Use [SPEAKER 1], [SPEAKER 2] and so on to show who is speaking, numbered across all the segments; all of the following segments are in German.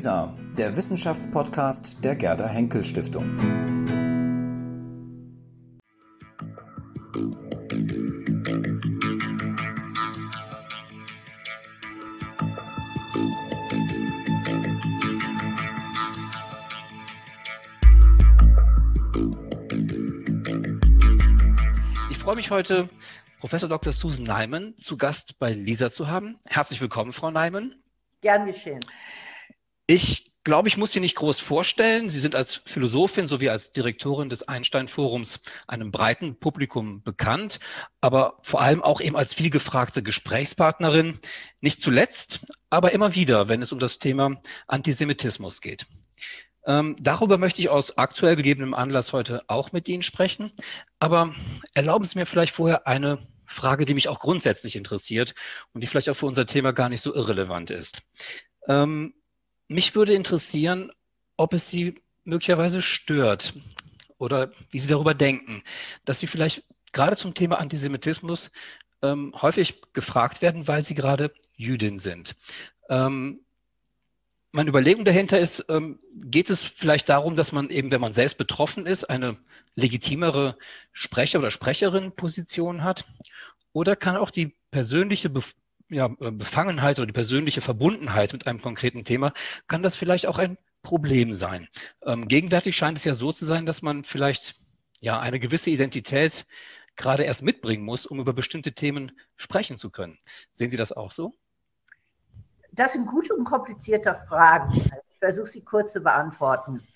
[SPEAKER 1] LISA, der Wissenschaftspodcast der Gerda Henkel Stiftung.
[SPEAKER 2] Ich freue mich heute, Professor Dr. Susan Neiman zu Gast bei LISA zu haben. Herzlich willkommen, Frau Neiman.
[SPEAKER 3] Gern geschehen.
[SPEAKER 2] Ich glaube, ich muss Sie nicht groß vorstellen. Sie sind als Philosophin sowie als Direktorin des Einstein-Forums einem breiten Publikum bekannt, aber vor allem auch eben als vielgefragte Gesprächspartnerin. Nicht zuletzt, aber immer wieder, wenn es um das Thema Antisemitismus geht. Ähm, darüber möchte ich aus aktuell gegebenem Anlass heute auch mit Ihnen sprechen. Aber erlauben Sie mir vielleicht vorher eine Frage, die mich auch grundsätzlich interessiert und die vielleicht auch für unser Thema gar nicht so irrelevant ist. Ähm, mich würde interessieren, ob es Sie möglicherweise stört oder wie Sie darüber denken, dass Sie vielleicht gerade zum Thema Antisemitismus ähm, häufig gefragt werden, weil Sie gerade Jüdin sind. Ähm, meine Überlegung dahinter ist, ähm, geht es vielleicht darum, dass man eben, wenn man selbst betroffen ist, eine legitimere Sprecher- oder Sprecherin-Position hat? Oder kann auch die persönliche Bef ja, äh, Befangenheit oder die persönliche Verbundenheit mit einem konkreten Thema, kann das vielleicht auch ein Problem sein? Ähm, gegenwärtig scheint es ja so zu sein, dass man vielleicht ja eine gewisse Identität gerade erst mitbringen muss, um über bestimmte Themen sprechen zu können. Sehen Sie das auch so?
[SPEAKER 3] Das sind gute und komplizierte Fragen. Ich versuche sie kurz zu beantworten.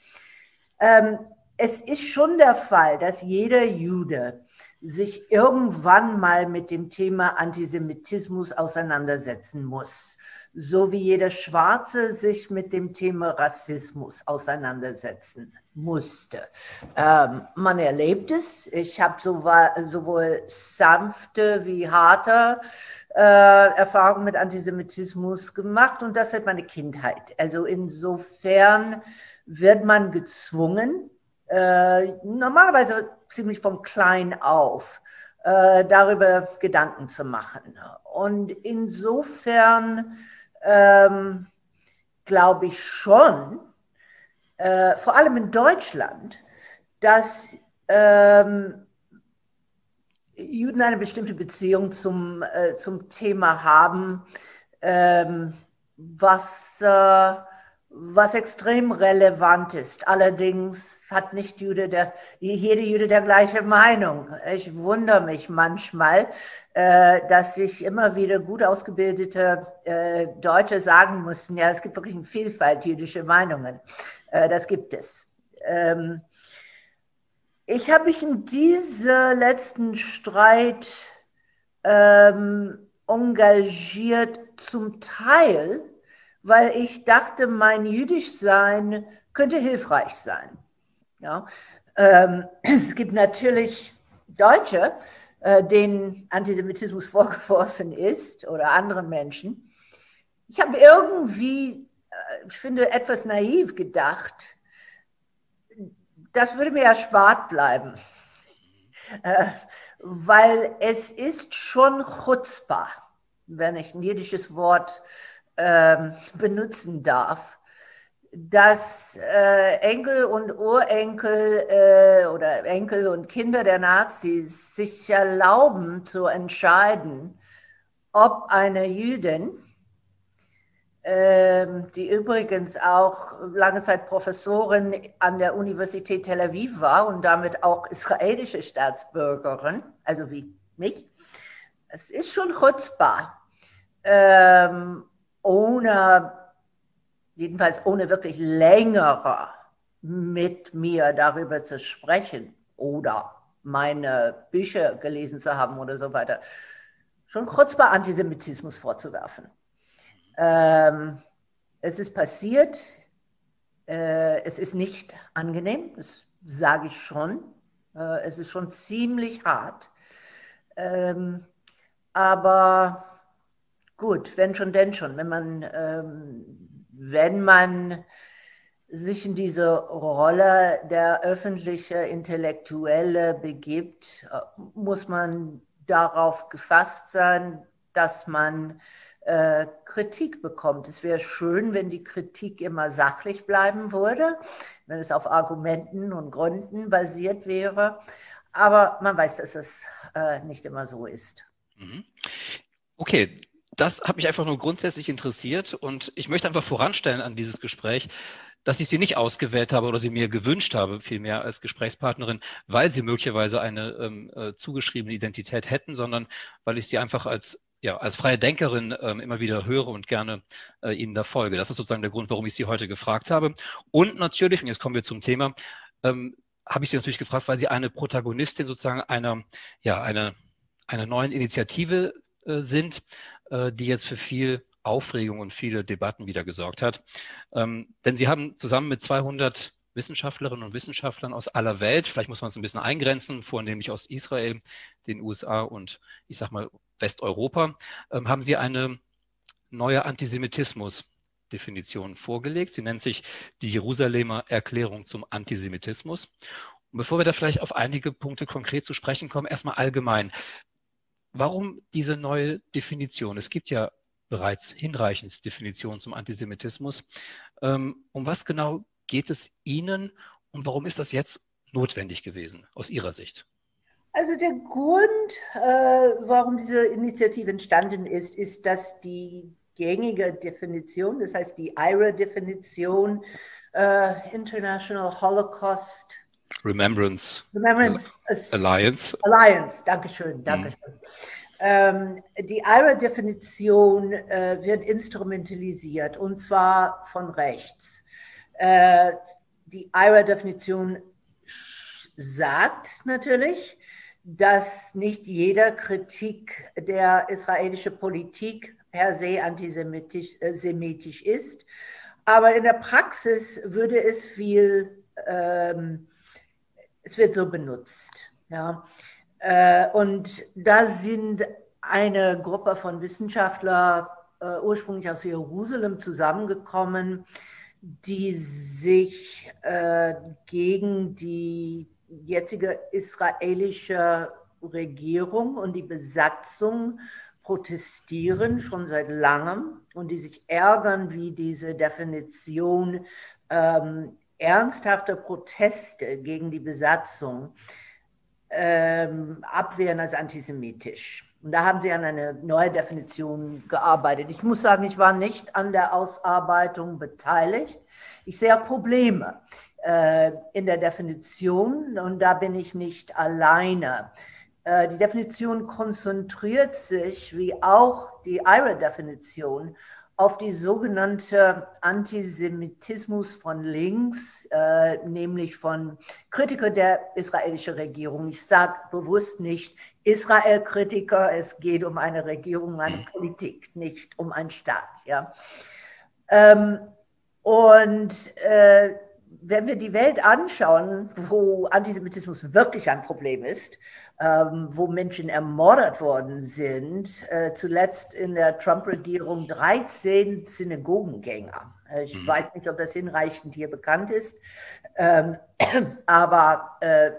[SPEAKER 3] Ähm, es ist schon der Fall, dass jeder Jude sich irgendwann mal mit dem Thema Antisemitismus auseinandersetzen muss, so wie jeder Schwarze sich mit dem Thema Rassismus auseinandersetzen musste. Ähm, man erlebt es. Ich habe sowohl sanfte wie harte äh, Erfahrungen mit Antisemitismus gemacht und das seit meiner Kindheit. Also insofern wird man gezwungen, äh, normalerweise ziemlich von klein auf, äh, darüber Gedanken zu machen. Und insofern ähm, glaube ich schon, äh, vor allem in Deutschland, dass ähm, Juden eine bestimmte Beziehung zum, äh, zum Thema haben, ähm, was äh, was extrem relevant ist. Allerdings hat nicht Jude der, jede Jude der gleiche Meinung. Ich wundere mich manchmal, äh, dass sich immer wieder gut ausgebildete äh, Deutsche sagen mussten, ja, es gibt wirklich eine Vielfalt jüdischer Meinungen. Äh, das gibt es. Ähm, ich habe mich in diesem letzten Streit ähm, engagiert, zum Teil, weil ich dachte, mein Jüdischsein könnte hilfreich sein. Ja? Ähm, es gibt natürlich Deutsche, äh, denen Antisemitismus vorgeworfen ist oder anderen Menschen. Ich habe irgendwie, äh, ich finde, etwas naiv gedacht, das würde mir erspart bleiben, äh, weil es ist schon chutzpah, wenn ich ein jüdisches Wort ähm, benutzen darf, dass äh, Enkel und Urenkel äh, oder Enkel und Kinder der Nazis sich erlauben zu entscheiden, ob eine Jüdin, äh, die übrigens auch lange Zeit Professorin an der Universität Tel Aviv war und damit auch israelische Staatsbürgerin, also wie mich, es ist schon chutzbar. Ähm, ohne, jedenfalls ohne wirklich längere mit mir darüber zu sprechen oder meine Bücher gelesen zu haben oder so weiter, schon kurz bei Antisemitismus vorzuwerfen. Ähm, es ist passiert, äh, es ist nicht angenehm, das sage ich schon. Äh, es ist schon ziemlich hart. Ähm, aber Gut, wenn schon, denn schon. Wenn man, ähm, wenn man sich in diese Rolle der öffentliche Intellektuelle begibt, muss man darauf gefasst sein, dass man äh, Kritik bekommt. Es wäre schön, wenn die Kritik immer sachlich bleiben würde, wenn es auf Argumenten und Gründen basiert wäre. Aber man weiß, dass es äh, nicht immer so ist. Mhm.
[SPEAKER 2] Okay, das hat mich einfach nur grundsätzlich interessiert und ich möchte einfach voranstellen an dieses Gespräch, dass ich sie nicht ausgewählt habe oder sie mir gewünscht habe, vielmehr als Gesprächspartnerin, weil sie möglicherweise eine ähm, äh, zugeschriebene Identität hätten, sondern weil ich sie einfach als ja, als freie Denkerin ähm, immer wieder höre und gerne äh, Ihnen da folge. Das ist sozusagen der Grund, warum ich Sie heute gefragt habe. Und natürlich, und jetzt kommen wir zum Thema, ähm, habe ich Sie natürlich gefragt, weil Sie eine Protagonistin sozusagen einer, ja, einer, einer neuen Initiative äh, sind, die jetzt für viel Aufregung und viele Debatten wieder gesorgt hat. Ähm, denn Sie haben zusammen mit 200 Wissenschaftlerinnen und Wissenschaftlern aus aller Welt, vielleicht muss man es ein bisschen eingrenzen, vornehmlich aus Israel, den USA und ich sage mal Westeuropa, ähm, haben Sie eine neue Antisemitismus-Definition vorgelegt. Sie nennt sich die Jerusalemer Erklärung zum Antisemitismus. Und bevor wir da vielleicht auf einige Punkte konkret zu sprechen kommen, erstmal allgemein. Warum diese neue Definition? Es gibt ja bereits hinreichend Definitionen zum Antisemitismus. Ähm, um was genau geht es Ihnen und warum ist das jetzt notwendig gewesen aus Ihrer Sicht?
[SPEAKER 3] Also der Grund, äh, warum diese Initiative entstanden ist, ist, dass die gängige Definition, das heißt die IRA-Definition, äh, International Holocaust
[SPEAKER 2] Remembrance,
[SPEAKER 3] Remembrance
[SPEAKER 2] Alliance.
[SPEAKER 3] Alliance, Dankeschön, mhm. Dankeschön. Mhm. Ähm, die IRA-Definition äh, wird instrumentalisiert und zwar von rechts. Äh, die IRA-Definition sagt natürlich, dass nicht jeder Kritik der israelischen Politik per se antisemitisch äh, ist. Aber in der Praxis würde es viel ähm, es wird so benutzt. Ja. Äh, und da sind eine Gruppe von Wissenschaftlern äh, ursprünglich aus Jerusalem zusammengekommen, die sich äh, gegen die jetzige israelische Regierung und die Besatzung protestieren, schon seit langem, und die sich ärgern, wie diese Definition ähm, ernsthafte Proteste gegen die Besatzung ähm, abwehren als antisemitisch. Und da haben sie an einer neuen Definition gearbeitet. Ich muss sagen, ich war nicht an der Ausarbeitung beteiligt. Ich sehe Probleme äh, in der Definition und da bin ich nicht alleine. Äh, die Definition konzentriert sich, wie auch die IRA-Definition, auf die sogenannte Antisemitismus von links, äh, nämlich von Kritikern der israelischen Regierung. Ich sage bewusst nicht Israel-Kritiker, es geht um eine Regierung, eine Politik, nicht um einen Staat. Ja. Ähm, und äh, wenn wir die Welt anschauen, wo Antisemitismus wirklich ein Problem ist, ähm, wo Menschen ermordet worden sind, äh, zuletzt in der Trump-Regierung 13 Synagogengänger. Äh, ich mhm. weiß nicht, ob das hinreichend hier bekannt ist, ähm, aber äh,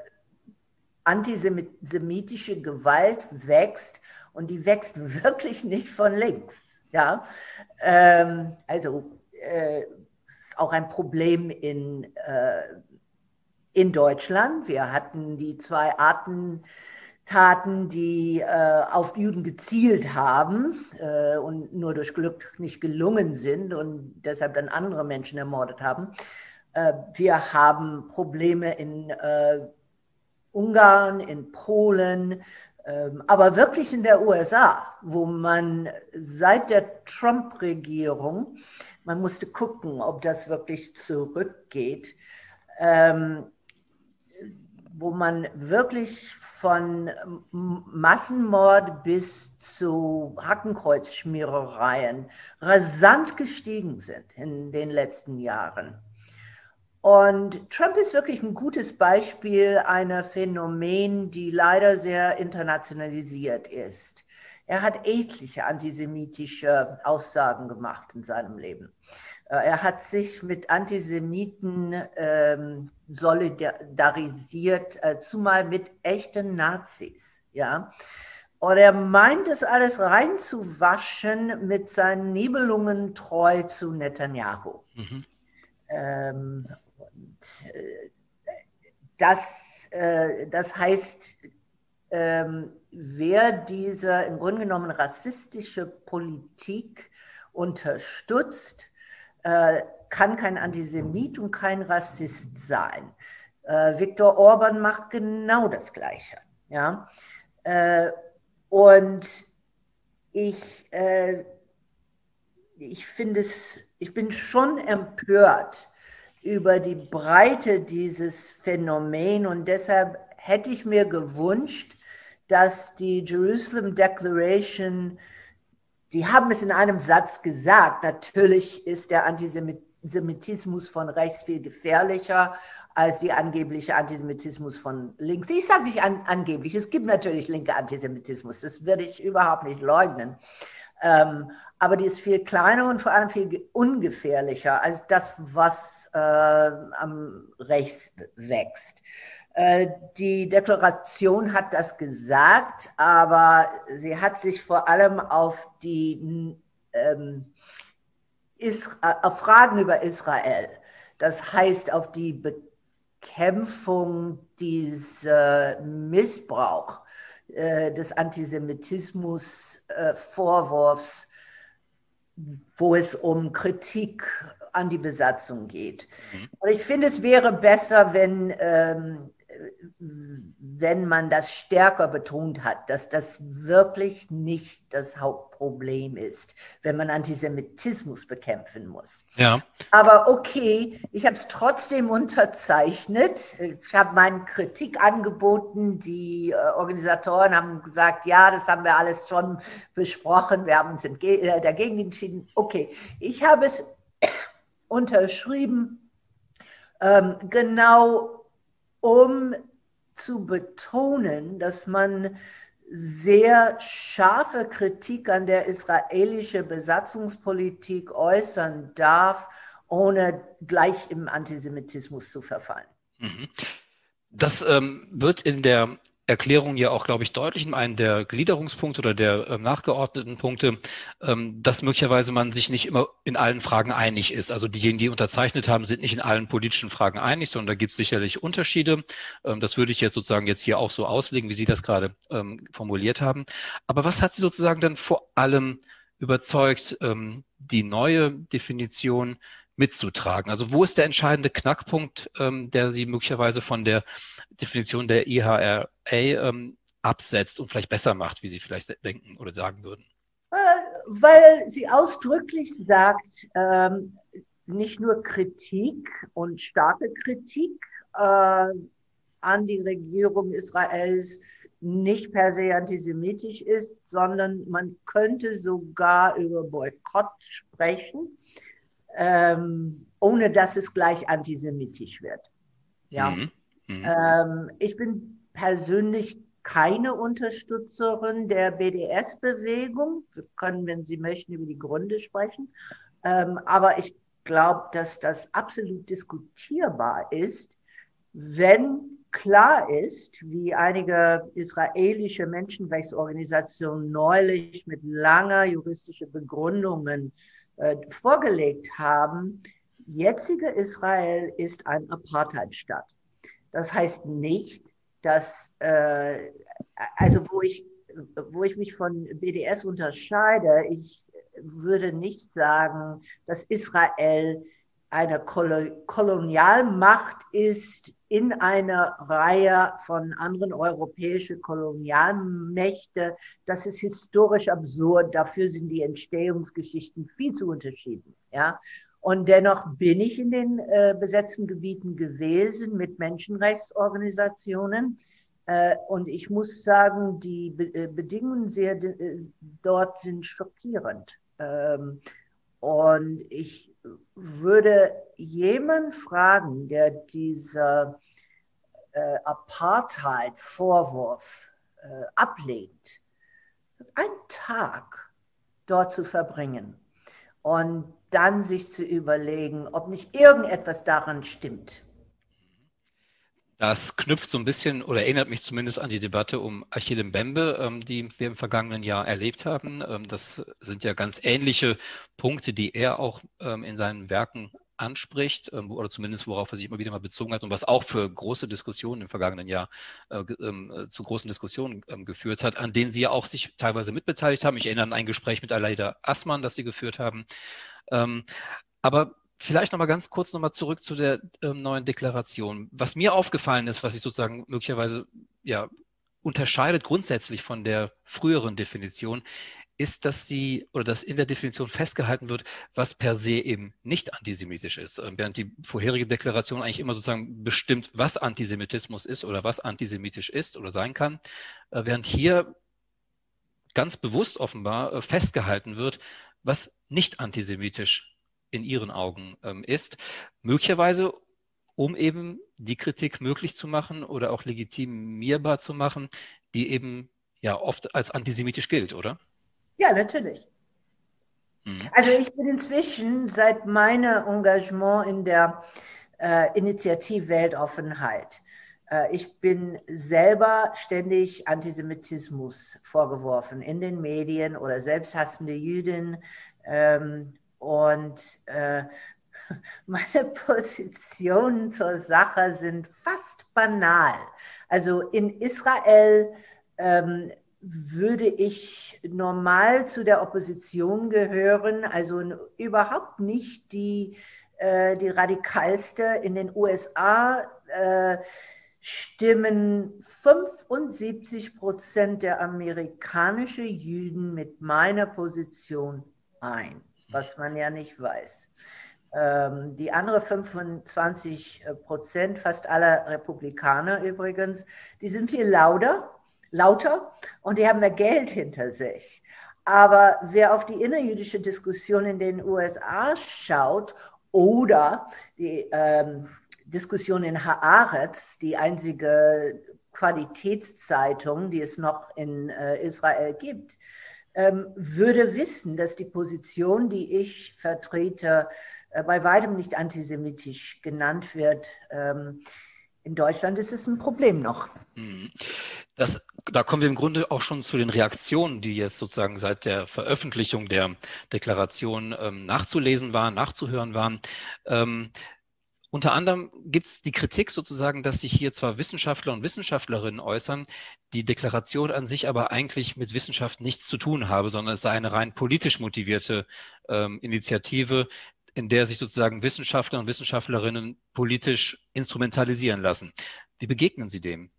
[SPEAKER 3] antisemitische Gewalt wächst und die wächst wirklich nicht von links. Ja? Ähm, also äh, ist auch ein Problem in, äh, in Deutschland. Wir hatten die zwei Arten Taten, die äh, auf Juden gezielt haben äh, und nur durch Glück nicht gelungen sind und deshalb dann andere Menschen ermordet haben. Äh, wir haben Probleme in äh, Ungarn, in Polen, ähm, aber wirklich in der USA, wo man seit der Trump-Regierung, man musste gucken, ob das wirklich zurückgeht, ähm, wo man wirklich von Massenmord bis zu Hackenkreuzschmierereien rasant gestiegen sind in den letzten Jahren. Und Trump ist wirklich ein gutes Beispiel einer Phänomen, die leider sehr internationalisiert ist. Er hat etliche antisemitische Aussagen gemacht in seinem Leben. Äh, er hat sich mit Antisemiten ähm, solidarisiert, äh, zumal mit echten Nazis. Ja? Und er meint es alles reinzuwaschen mit seinen Nibelungen treu zu Netanyahu. Mhm. Ähm, und, äh, das, äh, das heißt, ähm, wer diese im Grunde genommen rassistische Politik unterstützt, äh, kann kein Antisemit und kein Rassist sein. Äh, Viktor Orban macht genau das Gleiche. Ja? Äh, und ich, äh, ich finde es, ich bin schon empört über die Breite dieses Phänomen und deshalb hätte ich mir gewünscht, dass die Jerusalem Declaration, die haben es in einem Satz gesagt, natürlich ist der Antisemitismus von rechts viel gefährlicher als die angebliche Antisemitismus von links. Ich sage nicht an, angeblich, es gibt natürlich linke Antisemitismus, das würde ich überhaupt nicht leugnen. Ähm, aber die ist viel kleiner und vor allem viel ungefährlicher als das, was äh, am rechts wächst. Äh, die Deklaration hat das gesagt, aber sie hat sich vor allem auf die ähm, auf Fragen über Israel, das heißt auf die Bekämpfung dieses Missbrauch äh, des Antisemitismus-Vorwurfs, äh, wo es um Kritik an die Besatzung geht. Mhm. Und ich finde, es wäre besser, wenn ähm, wenn man das stärker betont hat, dass das wirklich nicht das Hauptproblem ist, wenn man Antisemitismus bekämpfen muss.
[SPEAKER 2] Ja.
[SPEAKER 3] Aber okay, ich habe es trotzdem unterzeichnet. Ich habe meine Kritik angeboten. Die äh, Organisatoren haben gesagt, ja, das haben wir alles schon besprochen. Wir haben uns äh, dagegen entschieden. Okay, ich habe es unterschrieben. Ähm, genau um zu betonen, dass man sehr scharfe Kritik an der israelischen Besatzungspolitik äußern darf, ohne gleich im Antisemitismus zu verfallen. Mhm.
[SPEAKER 2] Das ähm, wird in der Erklärung ja auch, glaube ich, deutlich in einem der Gliederungspunkte oder der äh, nachgeordneten Punkte, ähm, dass möglicherweise man sich nicht immer in allen Fragen einig ist. Also diejenigen, die unterzeichnet haben, sind nicht in allen politischen Fragen einig, sondern da gibt es sicherlich Unterschiede. Ähm, das würde ich jetzt sozusagen jetzt hier auch so auslegen, wie Sie das gerade ähm, formuliert haben. Aber was hat Sie sozusagen dann vor allem überzeugt, ähm, die neue Definition mitzutragen? Also wo ist der entscheidende Knackpunkt, ähm, der Sie möglicherweise von der Definition der IHRA ähm, absetzt und vielleicht besser macht, wie Sie vielleicht denken oder sagen würden?
[SPEAKER 3] Äh, weil sie ausdrücklich sagt, ähm, nicht nur Kritik und starke Kritik äh, an die Regierung Israels nicht per se antisemitisch ist, sondern man könnte sogar über Boykott sprechen ähm, ohne dass es gleich antisemitisch wird. Ja. Mhm. Mhm. Ähm, ich bin persönlich keine Unterstützerin der BDS-Bewegung. Wir können, wenn Sie möchten, über die Gründe sprechen. Ähm, aber ich glaube, dass das absolut diskutierbar ist, wenn klar ist, wie einige israelische Menschenrechtsorganisationen neulich mit langer juristischer Begründungen äh, vorgelegt haben, jetzige Israel ist ein Apartheidstaat. Das heißt nicht, dass, äh, also wo ich, wo ich mich von BDS unterscheide, ich würde nicht sagen, dass Israel eine Kolonialmacht ist in einer Reihe von anderen europäischen Kolonialmächte. Das ist historisch absurd. Dafür sind die Entstehungsgeschichten viel zu unterschieden. Ja? Und dennoch bin ich in den äh, besetzten Gebieten gewesen mit Menschenrechtsorganisationen. Äh, und ich muss sagen, die Be äh, Bedingungen sehr, äh, dort sind schockierend. Ähm, und ich würde jemand fragen, der dieser äh, Apartheid-Vorwurf ablehnt, einen Tag dort zu verbringen und dann sich zu überlegen, ob nicht irgendetwas daran stimmt.
[SPEAKER 2] Das knüpft so ein bisschen oder erinnert mich zumindest an die Debatte um Achille Mbembe, ähm, die wir im vergangenen Jahr erlebt haben. Ähm, das sind ja ganz ähnliche Punkte, die er auch ähm, in seinen Werken anspricht ähm, oder zumindest worauf er sich immer wieder mal bezogen hat und was auch für große Diskussionen im vergangenen Jahr äh, äh, zu großen Diskussionen äh, geführt hat, an denen Sie ja auch sich teilweise mitbeteiligt haben. Ich erinnere an ein Gespräch mit Aleida Assmann, das Sie geführt haben. Ähm, aber Vielleicht nochmal ganz kurz nochmal zurück zu der ähm, neuen Deklaration. Was mir aufgefallen ist, was sich sozusagen möglicherweise ja, unterscheidet grundsätzlich von der früheren Definition, ist, dass sie oder dass in der Definition festgehalten wird, was per se eben nicht antisemitisch ist. Ähm, während die vorherige Deklaration eigentlich immer sozusagen bestimmt, was Antisemitismus ist oder was antisemitisch ist oder sein kann, äh, während hier ganz bewusst offenbar äh, festgehalten wird, was nicht antisemitisch in Ihren Augen ähm, ist. Möglicherweise, um eben die Kritik möglich zu machen oder auch legitimierbar zu machen, die eben ja oft als antisemitisch gilt, oder?
[SPEAKER 3] Ja, natürlich. Mhm. Also ich bin inzwischen seit meinem Engagement in der äh, Initiative Weltoffenheit äh, ich bin selber ständig Antisemitismus vorgeworfen in den Medien oder selbsthassende Jüdin ähm, und äh, meine Positionen zur Sache sind fast banal. Also in Israel ähm, würde ich normal zu der Opposition gehören, also überhaupt nicht die, äh, die radikalste. In den USA äh, stimmen 75 Prozent der amerikanischen Juden mit meiner Position ein was man ja nicht weiß. Ähm, die andere 25 Prozent, fast aller Republikaner übrigens, die sind viel lauter, lauter und die haben mehr Geld hinter sich. Aber wer auf die innerjüdische Diskussion in den USA schaut oder die ähm, Diskussion in Haaretz, die einzige Qualitätszeitung, die es noch in äh, Israel gibt, ähm, würde wissen, dass die Position, die ich vertrete, äh, bei weitem nicht antisemitisch genannt wird. Ähm, in Deutschland ist es ein Problem noch. Mhm.
[SPEAKER 2] Das, da kommen wir im Grunde auch schon zu den Reaktionen, die jetzt sozusagen seit der Veröffentlichung der Deklaration ähm, nachzulesen waren, nachzuhören waren. Ähm, unter anderem gibt es die Kritik sozusagen, dass sich hier zwar Wissenschaftler und Wissenschaftlerinnen äußern, die Deklaration an sich aber eigentlich mit Wissenschaft nichts zu tun habe, sondern es sei eine rein politisch motivierte ähm, Initiative, in der sich sozusagen Wissenschaftler und Wissenschaftlerinnen politisch instrumentalisieren lassen. Wie begegnen Sie dem?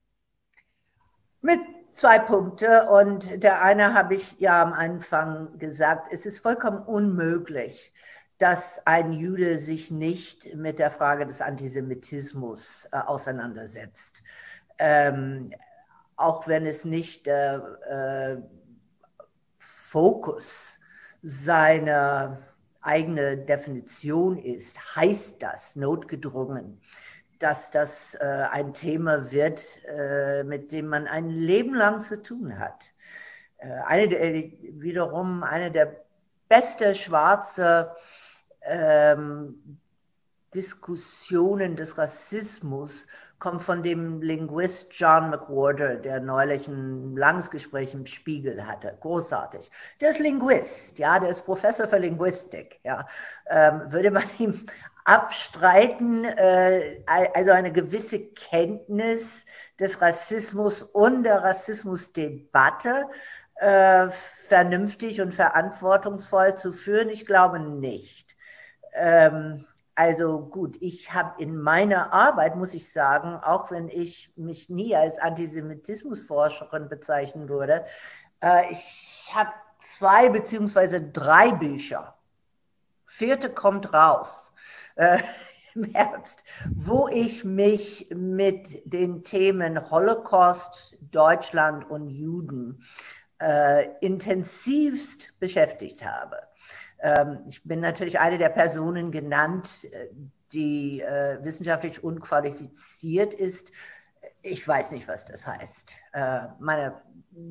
[SPEAKER 3] Mit zwei Punkte und der eine habe ich ja am Anfang gesagt, es ist vollkommen unmöglich, dass ein Jude sich nicht mit der Frage des Antisemitismus äh, auseinandersetzt. Ähm, auch wenn es nicht der äh, Fokus seiner eigenen Definition ist, heißt das notgedrungen, dass das äh, ein Thema wird, äh, mit dem man ein Leben lang zu tun hat. Äh, eine der, wiederum eine der beste schwarze ähm, Diskussionen des Rassismus kommt von dem Linguist John McWhorter, der neulich ein langes Gespräch im Spiegel hatte. Großartig. Der ist Linguist, ja, der ist Professor für Linguistik. Ja. Ähm, würde man ihm abstreiten, äh, also eine gewisse Kenntnis des Rassismus und der Rassismusdebatte äh, vernünftig und verantwortungsvoll zu führen? Ich glaube nicht. Ähm, also gut, ich habe in meiner Arbeit, muss ich sagen, auch wenn ich mich nie als Antisemitismusforscherin bezeichnen würde, äh, ich habe zwei beziehungsweise drei Bücher. Vierte kommt raus äh, im Herbst, wo ich mich mit den Themen Holocaust, Deutschland und Juden äh, intensivst beschäftigt habe. Ähm, ich bin natürlich eine der Personen genannt, äh, die äh, wissenschaftlich unqualifiziert ist. Ich weiß nicht, was das heißt. Äh, meine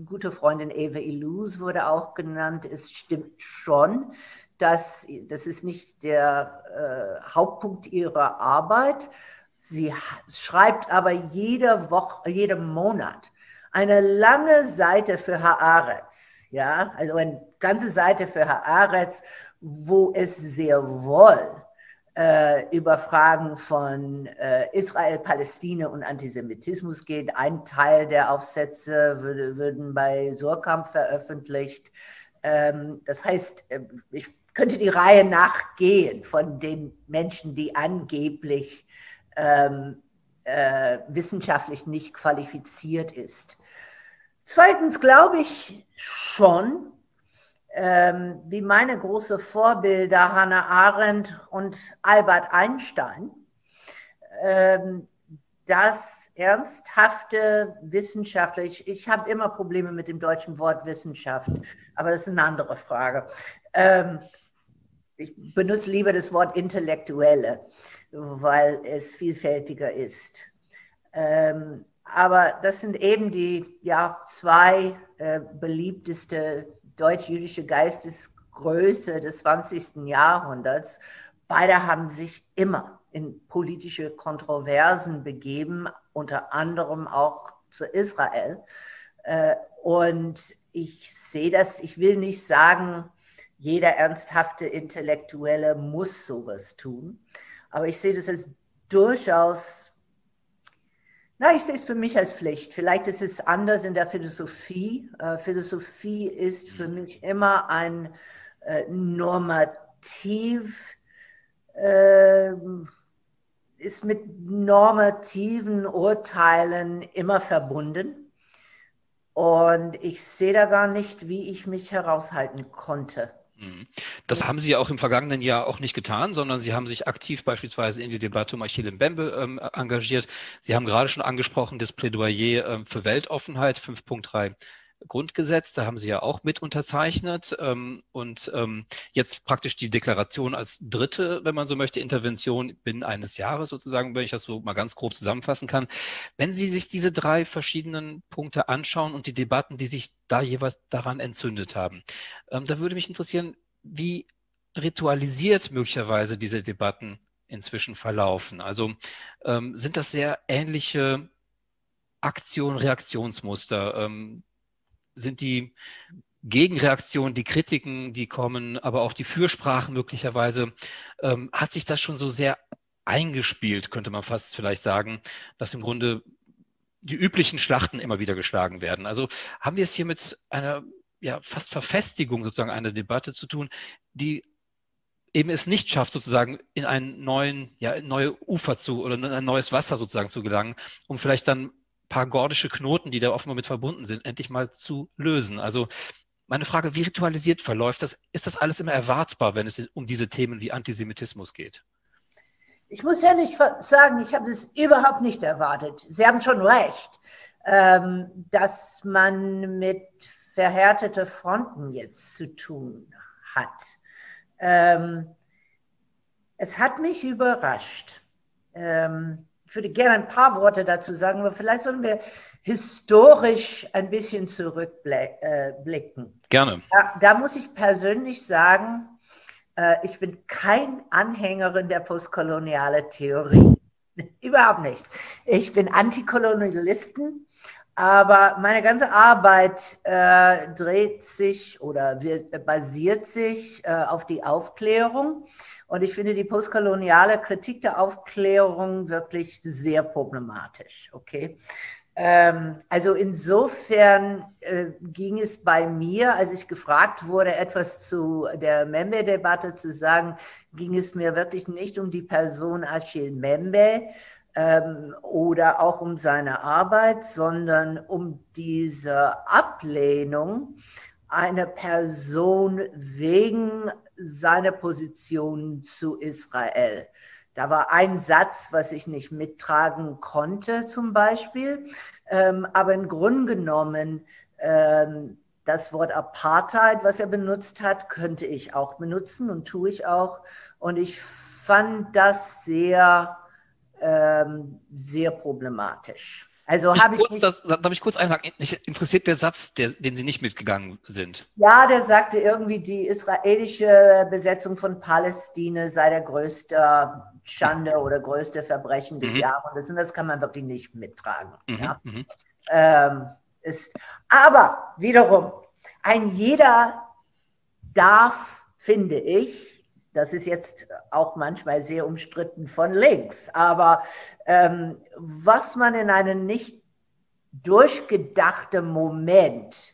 [SPEAKER 3] gute Freundin Eva Illouz wurde auch genannt. Es stimmt schon, dass das ist nicht der Hauptpunkt ihrer Arbeit. Sie schreibt aber jede Woche, jeden Monat eine lange Seite für Haaretz. Ja, also eine ganze Seite für Haaretz, wo es sehr wohl äh, über Fragen von äh, Israel, Palästina und Antisemitismus geht. Ein Teil der Aufsätze würde, würden bei Surkamp veröffentlicht. Ähm, das heißt, äh, ich könnte die Reihe nachgehen von den Menschen, die angeblich ähm, äh, wissenschaftlich nicht qualifiziert ist. Zweitens glaube ich schon, ähm, wie meine großen Vorbilder Hannah Arendt und Albert Einstein, ähm, dass ernsthafte Wissenschaftler, ich, ich habe immer Probleme mit dem deutschen Wort Wissenschaft, aber das ist eine andere Frage. Ähm, ich benutze lieber das Wort Intellektuelle, weil es vielfältiger ist. Ähm, aber das sind eben die ja, zwei äh, beliebteste deutsch-jüdische Geistesgröße des 20. Jahrhunderts. Beide haben sich immer in politische Kontroversen begeben, unter anderem auch zu Israel. Äh, und ich sehe das, ich will nicht sagen, jeder ernsthafte Intellektuelle muss sowas tun, aber ich sehe das als durchaus na, ich sehe es für mich als Pflicht. Vielleicht ist es anders in der Philosophie. Äh, Philosophie ist für mich immer ein äh, Normativ, äh, ist mit normativen Urteilen immer verbunden. Und ich sehe da gar nicht, wie ich mich heraushalten konnte.
[SPEAKER 2] Mhm. Das haben Sie ja auch im vergangenen Jahr auch nicht getan, sondern Sie haben sich aktiv beispielsweise in die Debatte um Achille Mbembe ähm, engagiert. Sie haben gerade schon angesprochen, das Plädoyer ähm, für Weltoffenheit 5.3 Grundgesetz, da haben Sie ja auch mit unterzeichnet ähm, und ähm, jetzt praktisch die Deklaration als dritte, wenn man so möchte, Intervention binnen eines Jahres sozusagen, wenn ich das so mal ganz grob zusammenfassen kann. Wenn Sie sich diese drei verschiedenen Punkte anschauen und die Debatten, die sich da jeweils daran entzündet haben, ähm, da würde mich interessieren, wie ritualisiert möglicherweise diese Debatten inzwischen verlaufen. Also ähm, sind das sehr ähnliche Aktion, Reaktionsmuster, ähm, sind die Gegenreaktionen, die Kritiken, die kommen, aber auch die Fürsprachen möglicherweise, ähm, hat sich das schon so sehr eingespielt, könnte man fast vielleicht sagen, dass im Grunde die üblichen Schlachten immer wieder geschlagen werden. Also haben wir es hier mit einer ja, fast Verfestigung sozusagen einer Debatte zu tun, die eben es nicht schafft, sozusagen in einen neuen, ja, neue Ufer zu oder in ein neues Wasser sozusagen zu gelangen, um vielleicht dann paar gordische Knoten, die da offenbar mit verbunden sind, endlich mal zu lösen. Also meine Frage, wie ritualisiert verläuft das? Ist das alles immer erwartbar, wenn es um diese Themen wie Antisemitismus geht?
[SPEAKER 3] Ich muss ehrlich sagen, ich habe es überhaupt nicht erwartet. Sie haben schon recht, ähm, dass man mit verhärteten Fronten jetzt zu tun hat. Ähm, es hat mich überrascht. Ähm, ich würde gerne ein paar Worte dazu sagen, aber vielleicht sollen wir historisch ein bisschen zurückblicken.
[SPEAKER 2] Gerne.
[SPEAKER 3] Da, da muss ich persönlich sagen, äh, ich bin kein Anhängerin der postkolonialen Theorie. Überhaupt nicht. Ich bin Antikolonialisten, aber meine ganze Arbeit äh, dreht sich oder wird, basiert sich äh, auf die Aufklärung. Und ich finde die postkoloniale Kritik der Aufklärung wirklich sehr problematisch. Okay. Ähm, also insofern äh, ging es bei mir, als ich gefragt wurde, etwas zu der Membe-Debatte zu sagen, ging es mir wirklich nicht um die Person Achille Membe ähm, oder auch um seine Arbeit, sondern um diese Ablehnung einer Person wegen seine Position zu Israel. Da war ein Satz, was ich nicht mittragen konnte, zum Beispiel. Ähm, aber im Grunde genommen, ähm, das Wort Apartheid, was er benutzt hat, könnte ich auch benutzen und tue ich auch. Und ich fand das sehr, ähm, sehr problematisch. Also habe ich.
[SPEAKER 2] Kurz, das, darf ich kurz einhaken? Mich interessiert der Satz, der, den Sie nicht mitgegangen sind.
[SPEAKER 3] Ja, der sagte irgendwie, die israelische Besetzung von Palästina sei der größte Schande oder größte Verbrechen des mhm. Jahrhunderts. Und das kann man wirklich nicht mittragen. Mhm. Ja? Mhm. Ähm, ist, aber wiederum, ein jeder darf, finde ich, das ist jetzt auch manchmal sehr umstritten von links, aber ähm, was man in einem nicht durchgedachten Moment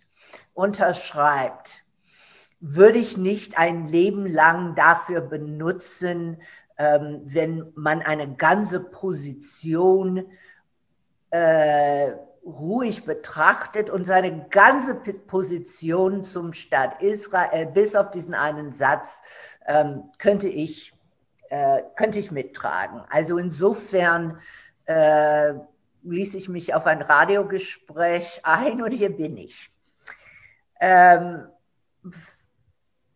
[SPEAKER 3] unterschreibt, würde ich nicht ein Leben lang dafür benutzen, ähm, wenn man eine ganze Position äh, ruhig betrachtet und seine ganze Position zum Staat Israel, bis auf diesen einen Satz, ähm, könnte, ich, äh, könnte ich mittragen. Also insofern äh, ließ ich mich auf ein Radiogespräch ein und hier bin ich. Ähm,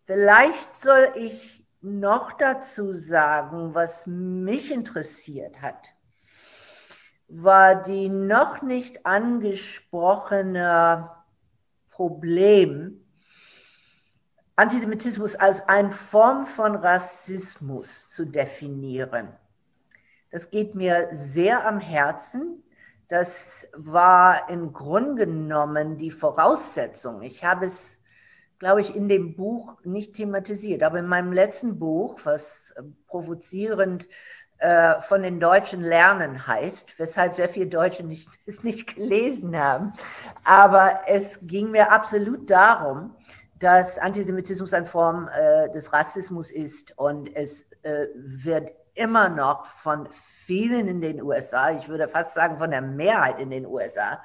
[SPEAKER 3] vielleicht soll ich noch dazu sagen, was mich interessiert hat war die noch nicht angesprochene Problem, Antisemitismus als eine Form von Rassismus zu definieren. Das geht mir sehr am Herzen. Das war im Grunde genommen die Voraussetzung. Ich habe es, glaube ich, in dem Buch nicht thematisiert, aber in meinem letzten Buch, was provozierend äh, von den Deutschen lernen heißt, weshalb sehr viele Deutsche nicht, es nicht gelesen haben. Aber es ging mir absolut darum, dass Antisemitismus eine Form äh, des Rassismus ist und es äh, wird immer noch von vielen in den USA, ich würde fast sagen von der Mehrheit in den USA,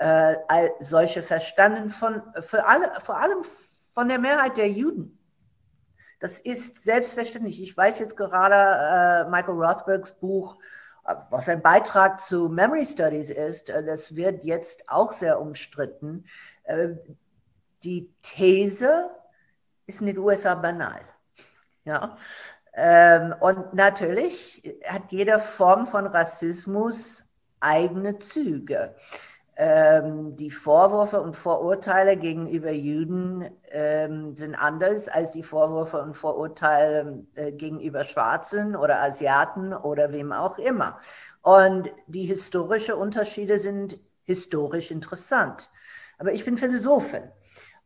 [SPEAKER 3] äh, solche verstanden, von, für alle, vor allem von der Mehrheit der Juden. Das ist selbstverständlich. Ich weiß jetzt gerade äh, Michael Rothbergs Buch, äh, was ein Beitrag zu Memory Studies ist, äh, das wird jetzt auch sehr umstritten. Die These ist in den USA banal. Ja. Ähm, und natürlich hat jede Form von Rassismus eigene Züge. Ähm, die Vorwürfe und Vorurteile gegenüber Juden ähm, sind anders als die Vorwürfe und Vorurteile äh, gegenüber Schwarzen oder Asiaten oder wem auch immer. Und die historischen Unterschiede sind historisch interessant. Aber ich bin Philosophin.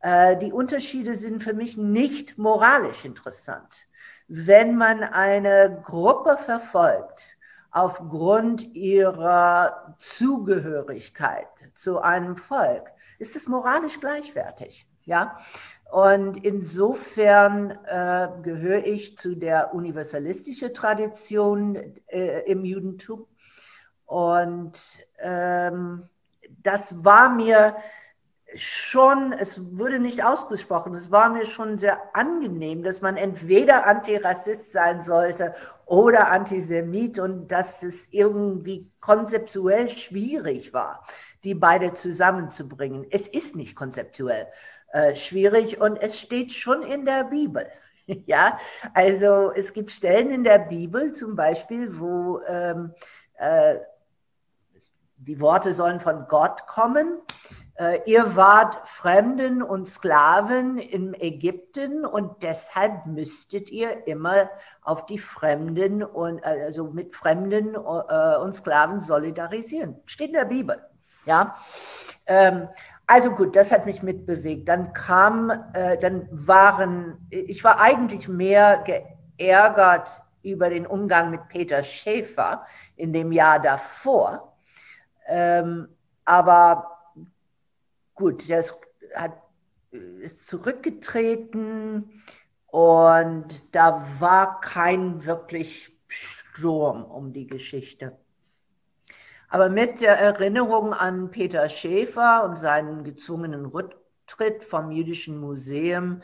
[SPEAKER 3] Äh, die Unterschiede sind für mich nicht moralisch interessant. Wenn man eine Gruppe verfolgt, aufgrund ihrer Zugehörigkeit zu einem Volk, ist es moralisch gleichwertig. Ja? Und insofern äh, gehöre ich zu der universalistischen Tradition äh, im Judentum. Und ähm, das war mir schon, es wurde nicht ausgesprochen, es war mir schon sehr angenehm, dass man entweder Antirassist sein sollte oder Antisemit und dass es irgendwie konzeptuell schwierig war, die beide zusammenzubringen. Es ist nicht konzeptuell äh, schwierig und es steht schon in der Bibel. ja, also es gibt Stellen in der Bibel zum Beispiel, wo ähm, äh, die Worte sollen von Gott kommen ihr wart Fremden und Sklaven in Ägypten und deshalb müsstet ihr immer auf die Fremden und also mit Fremden äh, und Sklaven solidarisieren. Steht in der Bibel. Ja. Ähm, also gut, das hat mich mitbewegt. Dann kam, äh, dann waren, ich war eigentlich mehr geärgert über den Umgang mit Peter Schäfer in dem Jahr davor. Ähm, aber gut, der ist, hat, ist zurückgetreten und da war kein wirklich Sturm um die Geschichte. Aber mit der Erinnerung an Peter Schäfer und seinen gezwungenen Rücktritt vom Jüdischen Museum,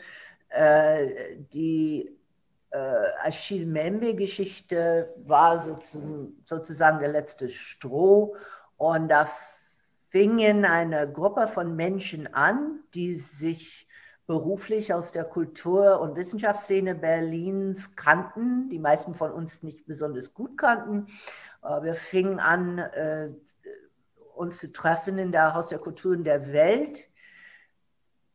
[SPEAKER 3] äh, die äh, Achille Membe-Geschichte war sozusagen der letzte Stroh. Und da fingen eine Gruppe von Menschen an, die sich beruflich aus der Kultur- und Wissenschaftsszene Berlins kannten, die meisten von uns nicht besonders gut kannten. Wir fingen an, äh, uns zu treffen in der Haus der Kulturen der Welt.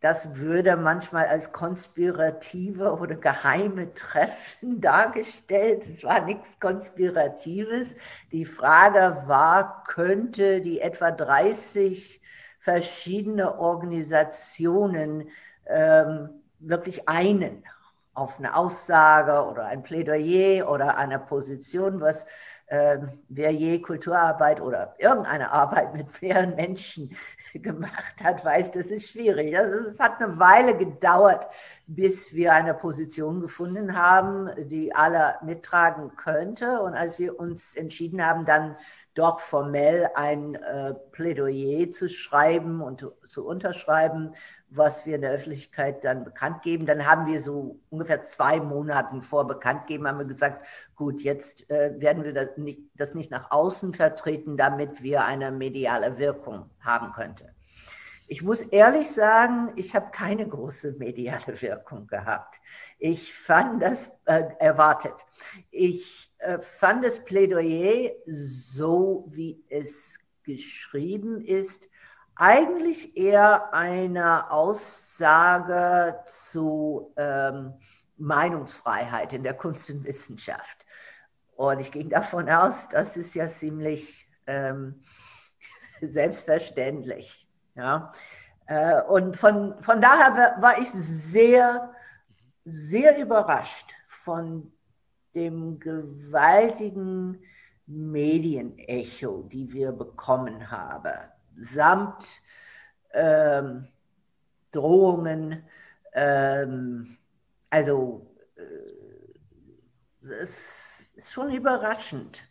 [SPEAKER 3] Das würde manchmal als konspirative oder geheime Treffen dargestellt. Es war nichts Konspiratives. Die Frage war, könnte die etwa 30 verschiedene Organisationen ähm, wirklich einen auf eine Aussage oder ein Plädoyer oder eine Position, was äh, wer je Kulturarbeit oder irgendeine Arbeit mit mehreren Menschen gemacht hat, weiß, das ist schwierig. Es hat eine Weile gedauert, bis wir eine Position gefunden haben, die alle mittragen könnte. Und als wir uns entschieden haben, dann doch formell ein äh, Plädoyer zu schreiben und zu unterschreiben, was wir in der Öffentlichkeit dann bekannt geben. Dann haben wir so ungefähr zwei Monaten vor Bekanntgeben, haben wir gesagt, gut, jetzt äh, werden wir das nicht, das nicht nach außen vertreten, damit wir eine mediale Wirkung haben könnte. Ich muss ehrlich sagen, ich habe keine große mediale Wirkung gehabt. Ich fand das äh, erwartet. Ich äh, fand das Plädoyer so, wie es geschrieben ist, eigentlich eher eine Aussage zu ähm, Meinungsfreiheit in der Kunst und Wissenschaft. Und ich ging davon aus, das ist ja ziemlich ähm, selbstverständlich. Ja? Äh, und von, von daher war ich sehr, sehr überrascht von dem gewaltigen Medienecho, die wir bekommen haben samt ähm, Drohungen. Ähm, also äh, es ist schon überraschend.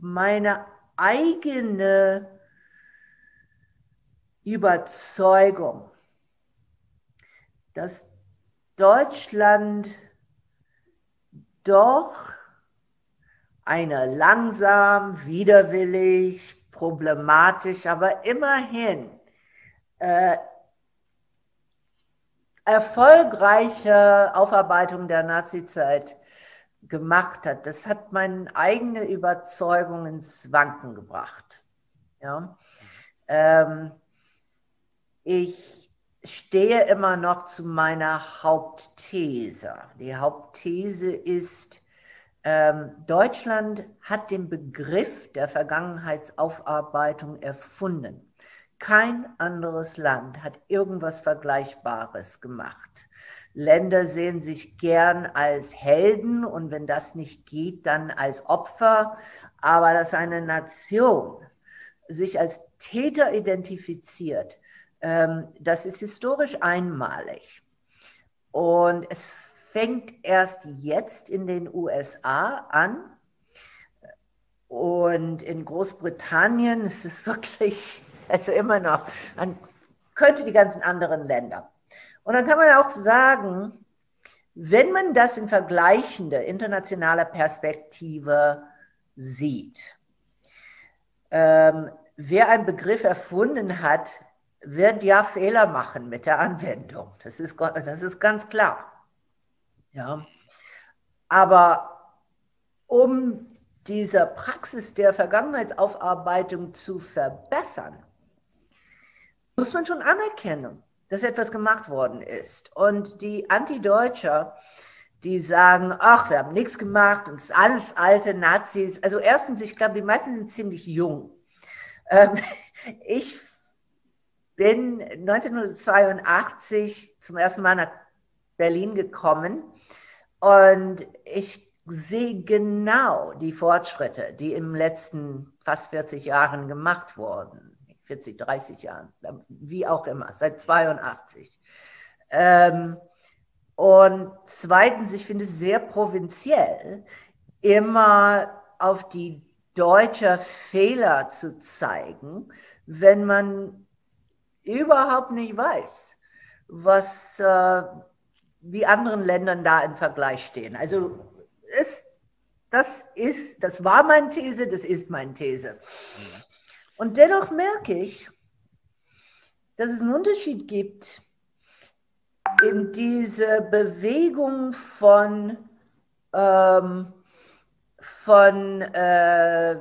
[SPEAKER 3] Meine eigene Überzeugung, dass Deutschland doch eine langsam, widerwillig, problematisch, aber immerhin äh, erfolgreiche Aufarbeitung der Nazizeit gemacht hat, das hat meine eigene Überzeugung ins Wanken gebracht. Ja? Ähm, ich stehe immer noch zu meiner Hauptthese. Die Hauptthese ist, ähm, Deutschland hat den Begriff der Vergangenheitsaufarbeitung erfunden. Kein anderes Land hat irgendwas Vergleichbares gemacht. Länder sehen sich gern als Helden und wenn das nicht geht, dann als Opfer. Aber dass eine Nation sich als Täter identifiziert, das ist historisch einmalig. Und es fängt erst jetzt in den USA an. Und in Großbritannien ist es wirklich, also immer noch, man könnte die ganzen anderen Länder. Und dann kann man auch sagen, wenn man das in vergleichender internationaler Perspektive sieht, ähm, wer einen Begriff erfunden hat, wird ja Fehler machen mit der Anwendung. Das ist, das ist ganz klar. Ja. Aber um diese Praxis der Vergangenheitsaufarbeitung zu verbessern, muss man schon anerkennen, dass etwas gemacht worden ist. Und die Anti-Deutscher, die sagen, ach, wir haben nichts gemacht ist alles alte Nazis. Also erstens, ich glaube, die meisten sind ziemlich jung. Ähm, ich bin 1982 zum ersten Mal nach Berlin gekommen und ich sehe genau die Fortschritte, die im letzten fast 40 Jahren gemacht wurden. 40, 30 Jahren, wie auch immer, seit 82. Ähm, und zweitens, ich finde es sehr provinziell, immer auf die deutsche Fehler zu zeigen, wenn man überhaupt nicht weiß, was äh, wie anderen Ländern da im Vergleich stehen. Also es, das ist, das war meine These, das ist meine These. Und dennoch merke ich, dass es einen Unterschied gibt in diese Bewegung von, ähm, von äh,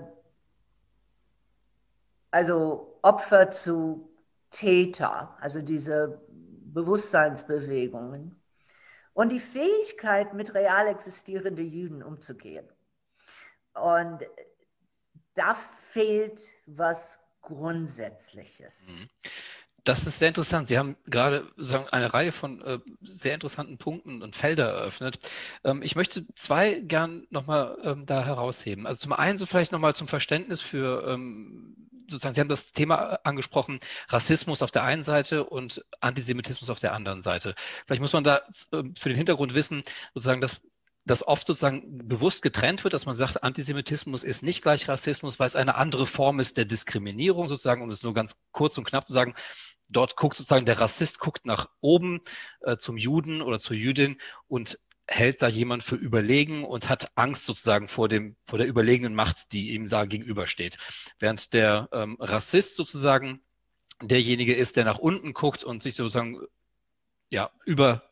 [SPEAKER 3] also Opfer zu Täter, also diese Bewusstseinsbewegungen und die Fähigkeit, mit real existierenden Juden umzugehen. Und da fehlt was Grundsätzliches. Mhm.
[SPEAKER 2] Das ist sehr interessant. Sie haben gerade sagen, eine Reihe von äh, sehr interessanten Punkten und Felder eröffnet. Ähm, ich möchte zwei gern nochmal ähm, da herausheben. Also zum einen so vielleicht nochmal zum Verständnis für ähm, sozusagen, Sie haben das Thema angesprochen, Rassismus auf der einen Seite und Antisemitismus auf der anderen Seite. Vielleicht muss man da äh, für den Hintergrund wissen, sozusagen, dass das oft sozusagen bewusst getrennt wird, dass man sagt, Antisemitismus ist nicht gleich Rassismus, weil es eine andere Form ist der Diskriminierung sozusagen, um es nur ganz kurz und knapp zu sagen dort guckt sozusagen der Rassist guckt nach oben äh, zum Juden oder zur Jüdin und hält da jemand für überlegen und hat Angst sozusagen vor dem vor der überlegenen Macht, die ihm da gegenübersteht. Während der ähm, Rassist sozusagen derjenige ist, der nach unten guckt und sich sozusagen ja über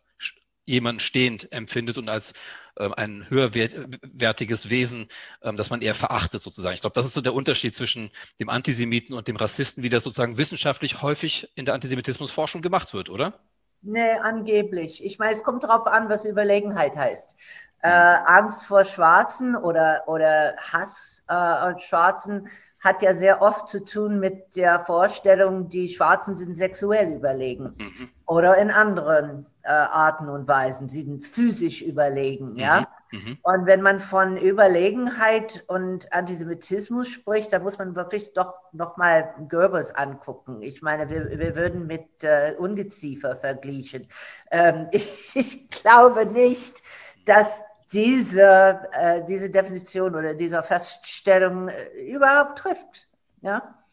[SPEAKER 2] jemanden stehend empfindet und als ähm, ein höherwertiges Wesen, ähm, das man eher verachtet sozusagen. Ich glaube, das ist so der Unterschied zwischen dem Antisemiten und dem Rassisten, wie das sozusagen wissenschaftlich häufig in der Antisemitismusforschung gemacht wird, oder?
[SPEAKER 3] Nee, angeblich. Ich meine, es kommt darauf an, was Überlegenheit heißt. Äh, Angst vor Schwarzen oder, oder Hass äh, Schwarzen hat ja sehr oft zu tun mit der Vorstellung, die Schwarzen sind sexuell überlegen mhm. Oder in anderen äh, Arten und Weisen, sie sind physisch überlegen, mhm. ja. Mhm. Und wenn man von Überlegenheit und Antisemitismus spricht, dann muss man wirklich doch nochmal Goebbels angucken. Ich meine, wir, wir würden mit äh, Ungeziefer vergleichen. Ähm, ich, ich glaube nicht, dass diese, äh, diese Definition oder diese Feststellung äh, überhaupt trifft. Ja?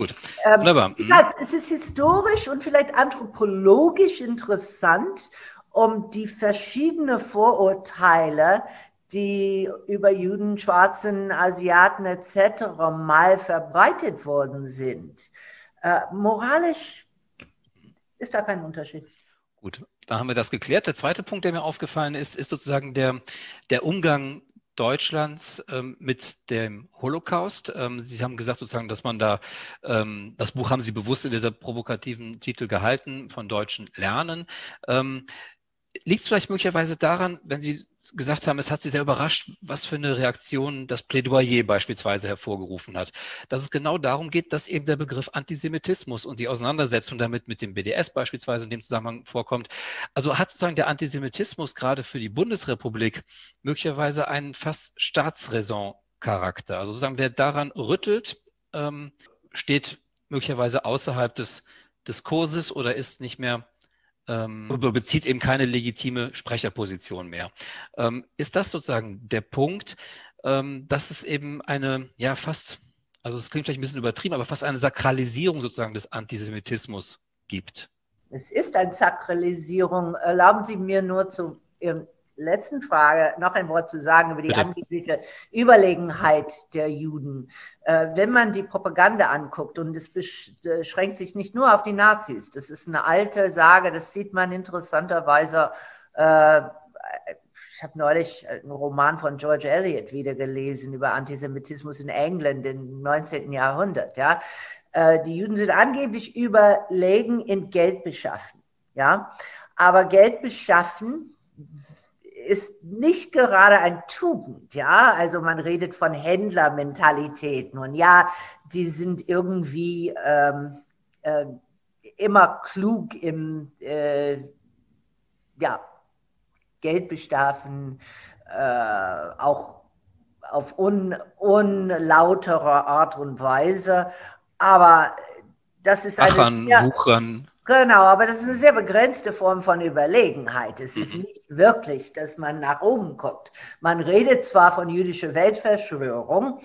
[SPEAKER 2] Gut. Ähm, Wunderbar.
[SPEAKER 3] Mhm. Ja, es ist historisch und vielleicht anthropologisch interessant, um die verschiedenen Vorurteile, die über Juden, Schwarzen, Asiaten etc. mal verbreitet worden sind. Äh, moralisch ist da kein Unterschied.
[SPEAKER 2] Gut, da haben wir das geklärt. Der zweite Punkt, der mir aufgefallen ist, ist sozusagen der, der Umgang Deutschlands ähm, mit dem Holocaust. Ähm, Sie haben gesagt sozusagen, dass man da, ähm, das Buch haben Sie bewusst in dieser provokativen Titel gehalten, von Deutschen lernen. Liegt es vielleicht möglicherweise daran, wenn Sie gesagt haben, es hat Sie sehr überrascht, was für eine Reaktion das Plädoyer beispielsweise hervorgerufen hat, dass es genau darum geht, dass eben der Begriff Antisemitismus und die Auseinandersetzung damit mit dem BDS beispielsweise in dem Zusammenhang vorkommt. Also hat sozusagen der Antisemitismus gerade für die Bundesrepublik möglicherweise einen fast Staatsräson-Charakter. Also sozusagen, wer daran rüttelt, ähm, steht möglicherweise außerhalb des Diskurses oder ist nicht mehr ähm, bezieht eben keine legitime Sprecherposition mehr. Ähm, ist das sozusagen der Punkt, ähm, dass es eben eine, ja, fast, also es klingt vielleicht ein bisschen übertrieben, aber fast eine Sakralisierung sozusagen des Antisemitismus gibt?
[SPEAKER 3] Es ist eine Sakralisierung. Erlauben Sie mir nur zu Ihrem letzten Frage noch ein Wort zu sagen über die Bitte. angebliche Überlegenheit der Juden. Äh, wenn man die Propaganda anguckt, und es beschränkt sich nicht nur auf die Nazis, das ist eine alte Sage, das sieht man interessanterweise. Äh, ich habe neulich einen Roman von George Eliot wieder gelesen über Antisemitismus in England im 19. Jahrhundert. Ja. Äh, die Juden sind angeblich überlegen in Geld beschaffen. Ja. Aber Geld beschaffen ist nicht gerade ein Tugend, ja. Also man redet von Händlermentalitäten und ja, die sind irgendwie ähm, äh, immer klug im äh, ja, Geldbestaffen, äh, auch auf un, unlautere Art und Weise. Aber das ist
[SPEAKER 2] eine. Achern, sehr, Wuchern.
[SPEAKER 3] Genau, aber das ist eine sehr begrenzte Form von Überlegenheit. Es ist mhm. nicht wirklich, dass man nach oben guckt. Man redet zwar von jüdischer Weltverschwörung,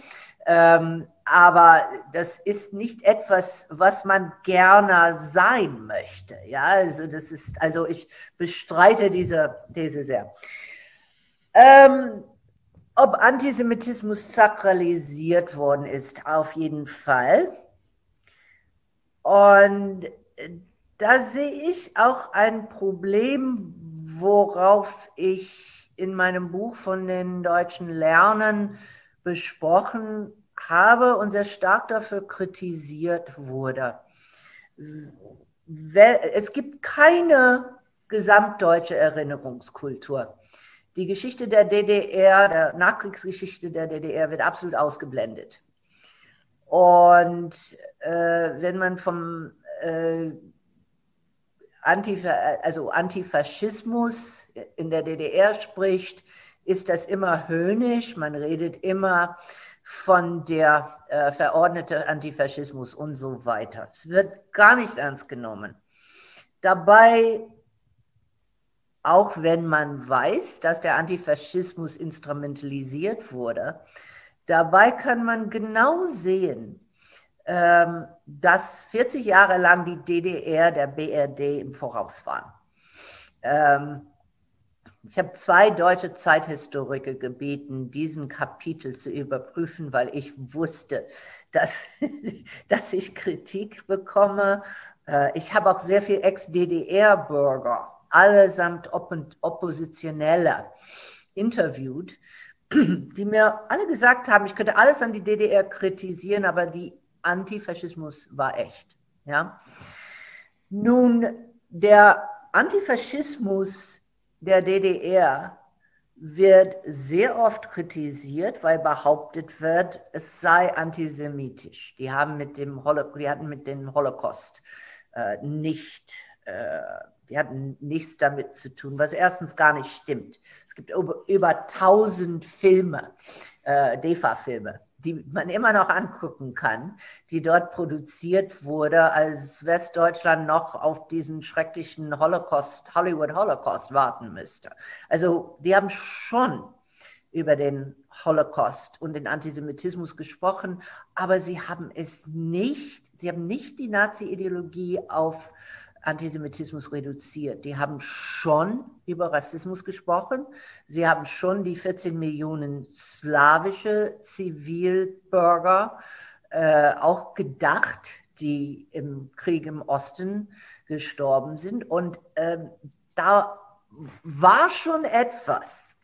[SPEAKER 3] ähm, aber das ist nicht etwas, was man gerne sein möchte. Ja, also das ist, also ich bestreite diese These sehr. Ähm, ob Antisemitismus sakralisiert worden ist, auf jeden Fall. Und da sehe ich auch ein Problem, worauf ich in meinem Buch von den deutschen Lernen besprochen habe und sehr stark dafür kritisiert wurde. Es gibt keine gesamtdeutsche Erinnerungskultur. Die Geschichte der DDR, der Nachkriegsgeschichte der DDR wird absolut ausgeblendet. Und äh, wenn man vom äh, Antif also Antifaschismus in der DDR spricht, ist das immer höhnisch. Man redet immer von der äh, verordnete Antifaschismus und so weiter. Es wird gar nicht ernst genommen. Dabei, auch wenn man weiß, dass der Antifaschismus instrumentalisiert wurde, dabei kann man genau sehen, dass 40 Jahre lang die DDR der BRD im Voraus waren. Ähm, ich habe zwei deutsche Zeithistoriker gebeten, diesen Kapitel zu überprüfen, weil ich wusste, dass, dass ich Kritik bekomme. Äh, ich habe auch sehr viel Ex-DDR-Bürger, allesamt Oppositionelle, interviewt, die mir alle gesagt haben, ich könnte alles an die DDR kritisieren, aber die Antifaschismus war echt. Ja? Nun, der Antifaschismus der DDR wird sehr oft kritisiert, weil behauptet wird, es sei antisemitisch. Die haben mit dem die hatten mit dem Holocaust äh, nicht, äh, die hatten nichts damit zu tun, was erstens gar nicht stimmt. Es gibt über, über 1000 Filme, äh, DEFA-Filme, die man immer noch angucken kann, die dort produziert wurde, als Westdeutschland noch auf diesen schrecklichen Holocaust, Hollywood Holocaust warten müsste. Also die haben schon über den Holocaust und den Antisemitismus gesprochen, aber sie haben es nicht, sie haben nicht die Nazi-Ideologie auf Antisemitismus reduziert. Die haben schon über Rassismus gesprochen. Sie haben schon die 14 Millionen slawische Zivilbürger äh, auch gedacht, die im Krieg im Osten gestorben sind. Und äh, da war schon etwas,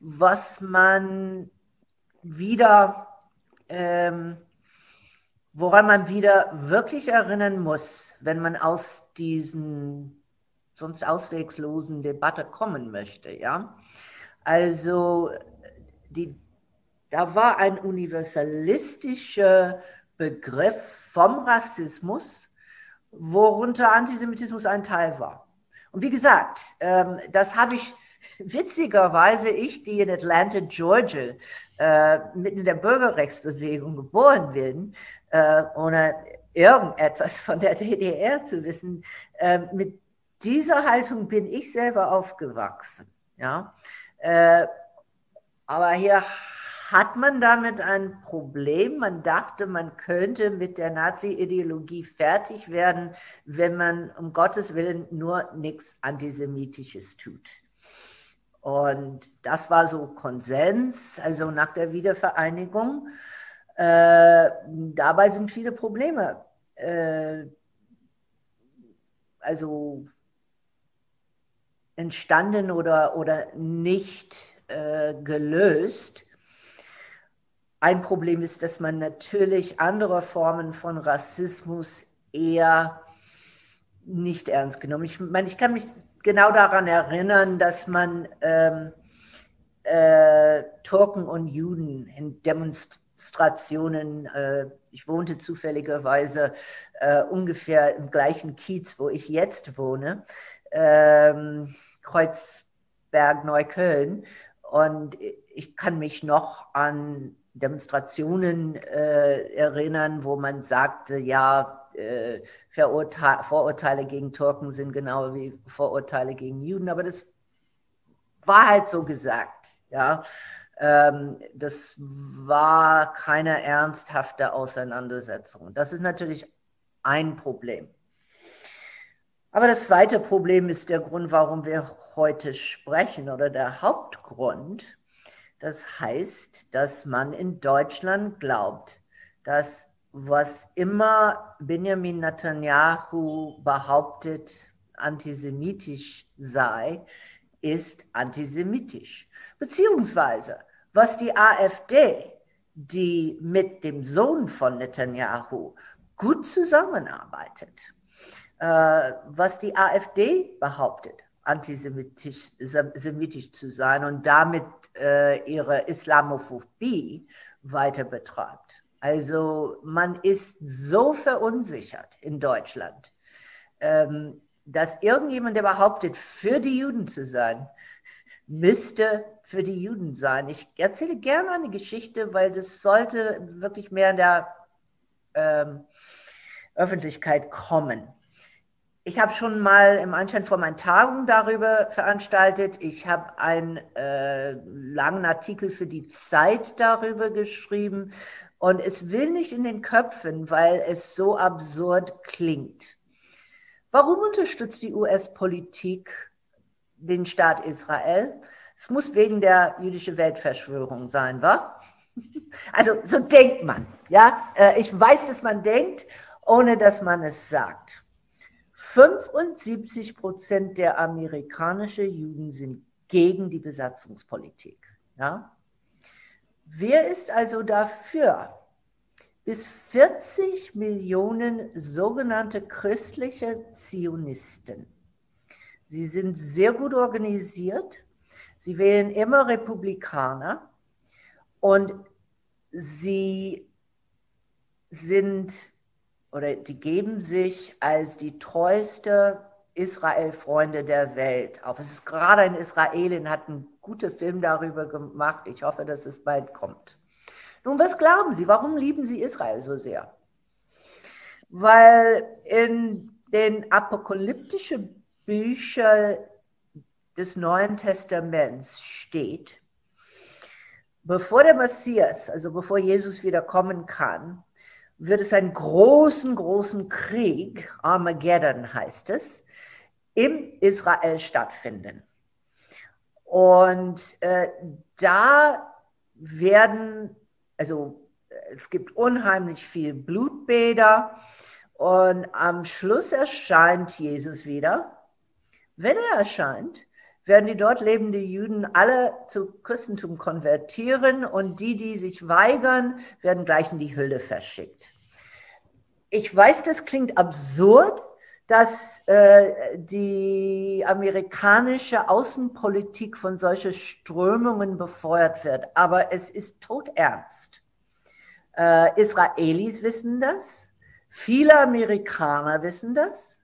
[SPEAKER 3] was man wieder ähm, woran man wieder wirklich erinnern muss, wenn man aus diesen sonst auswegslosen Debatte kommen möchte, ja. Also die, da war ein universalistischer Begriff vom Rassismus, worunter Antisemitismus ein Teil war. Und wie gesagt, ähm, das habe ich witzigerweise, ich, die in Atlanta, Georgia, äh, mitten in der Bürgerrechtsbewegung geboren bin, äh, ohne irgendetwas von der DDR zu wissen. Äh, mit dieser Haltung bin ich selber aufgewachsen. Ja? Äh, aber hier hat man damit ein Problem. Man dachte, man könnte mit der Nazi-Ideologie fertig werden, wenn man um Gottes Willen nur nichts Antisemitisches tut. Und das war so Konsens, also nach der Wiedervereinigung. Äh, dabei sind viele Probleme. Äh, also entstanden oder, oder nicht äh, gelöst. Ein Problem ist, dass man natürlich andere Formen von Rassismus eher nicht ernst genommen. Ich meine, ich kann mich genau daran erinnern, dass man ähm, äh, Turken und Juden in Demonstrationen Demonstrationen. Äh, ich wohnte zufälligerweise äh, ungefähr im gleichen Kiez, wo ich jetzt wohne, ähm, Kreuzberg, Neukölln. Und ich kann mich noch an Demonstrationen äh, erinnern, wo man sagte, ja, äh, Vorurteile gegen Türken sind genau wie Vorurteile gegen Juden, aber das war halt so gesagt, ja. Ähm, das war keine ernsthafte Auseinandersetzung. Das ist natürlich ein Problem. Aber das zweite Problem ist der Grund, warum wir heute sprechen oder der Hauptgrund. Das heißt, dass man in Deutschland glaubt, dass was immer Benjamin Netanyahu behauptet, antisemitisch sei, ist antisemitisch. Beziehungsweise, was die AfD die mit dem Sohn von Netanyahu gut zusammenarbeitet, äh, was die AfD behauptet, antisemitisch semitisch zu sein und damit äh, ihre Islamophobie weiter betreibt. Also man ist so verunsichert in Deutschland, ähm, dass irgendjemand, der behauptet, für die Juden zu sein, müsste für die Juden sein. Ich erzähle gerne eine Geschichte, weil das sollte wirklich mehr in der ähm, Öffentlichkeit kommen. Ich habe schon mal im Anschein vor meinen Tagung darüber veranstaltet. Ich habe einen äh, langen Artikel für die Zeit darüber geschrieben. Und es will nicht in den Köpfen, weil es so absurd klingt. Warum unterstützt die US-Politik den Staat Israel? Es muss wegen der jüdischen Weltverschwörung sein, wa? Also so denkt man. Ja, äh, ich weiß, dass man denkt, ohne dass man es sagt. 75 Prozent der amerikanischen Juden sind gegen die Besatzungspolitik. Ja? Wer ist also dafür? Bis 40 Millionen sogenannte christliche Zionisten. Sie sind sehr gut organisiert. Sie wählen immer Republikaner und sie sind oder die geben sich als die treueste Israel-Freunde der Welt auf. Es ist gerade ein Israelin, hat einen guten Film darüber gemacht. Ich hoffe, dass es bald kommt. Nun, was glauben Sie? Warum lieben Sie Israel so sehr? Weil in den apokalyptischen Büchern des Neuen Testaments steht, bevor der Messias, also bevor Jesus wieder kommen kann, wird es einen großen, großen Krieg, Armageddon heißt es, im Israel stattfinden. Und äh, da werden, also es gibt unheimlich viel Blutbäder und am Schluss erscheint Jesus wieder. Wenn er erscheint, werden die dort lebenden Juden alle zu Christentum konvertieren und die, die sich weigern, werden gleich in die Hölle verschickt. Ich weiß, das klingt absurd, dass äh, die amerikanische Außenpolitik von solchen Strömungen befeuert wird, aber es ist todernst. Äh, Israelis wissen das, viele Amerikaner wissen das.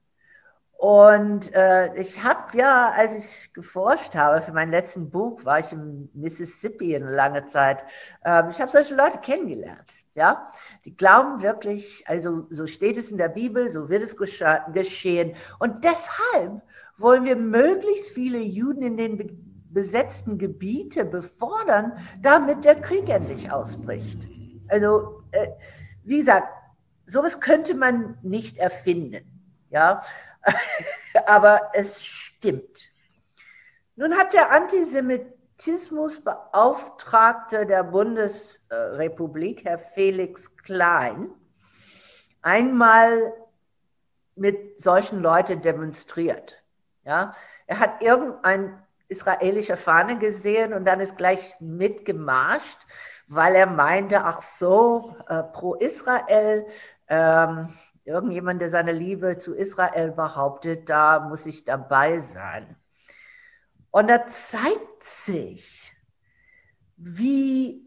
[SPEAKER 3] Und äh, ich habe ja, als ich geforscht habe für mein letzten Buch, war ich im Mississippi eine lange Zeit. Ähm, ich habe solche Leute kennengelernt, ja. Die glauben wirklich, also so steht es in der Bibel, so wird es geschehen. Und deshalb wollen wir möglichst viele Juden in den be besetzten Gebiete befordern, damit der Krieg endlich ausbricht. Also, äh, wie gesagt, sowas könnte man nicht erfinden, ja. aber es stimmt. Nun hat der Antisemitismusbeauftragte der Bundesrepublik, Herr Felix Klein, einmal mit solchen Leuten demonstriert. Ja, er hat irgendein israelische Fahne gesehen und dann ist gleich mitgemarscht, weil er meinte, ach so, äh, pro Israel, ähm, irgendjemand, der seine Liebe zu Israel behauptet, da muss ich dabei sein. Und da zeigt sich, wie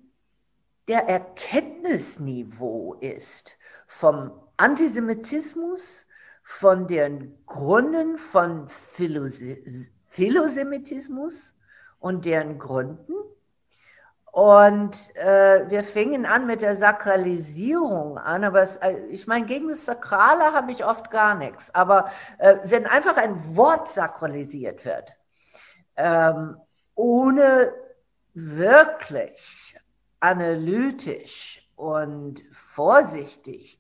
[SPEAKER 3] der Erkenntnisniveau ist vom Antisemitismus, von den Gründen von Philosemitismus und deren Gründen und äh, wir fingen an mit der Sakralisierung an, aber es, äh, ich meine, gegen das Sakrale habe ich oft gar nichts. Aber äh, wenn einfach ein Wort sakralisiert wird, ähm, ohne wirklich analytisch und vorsichtig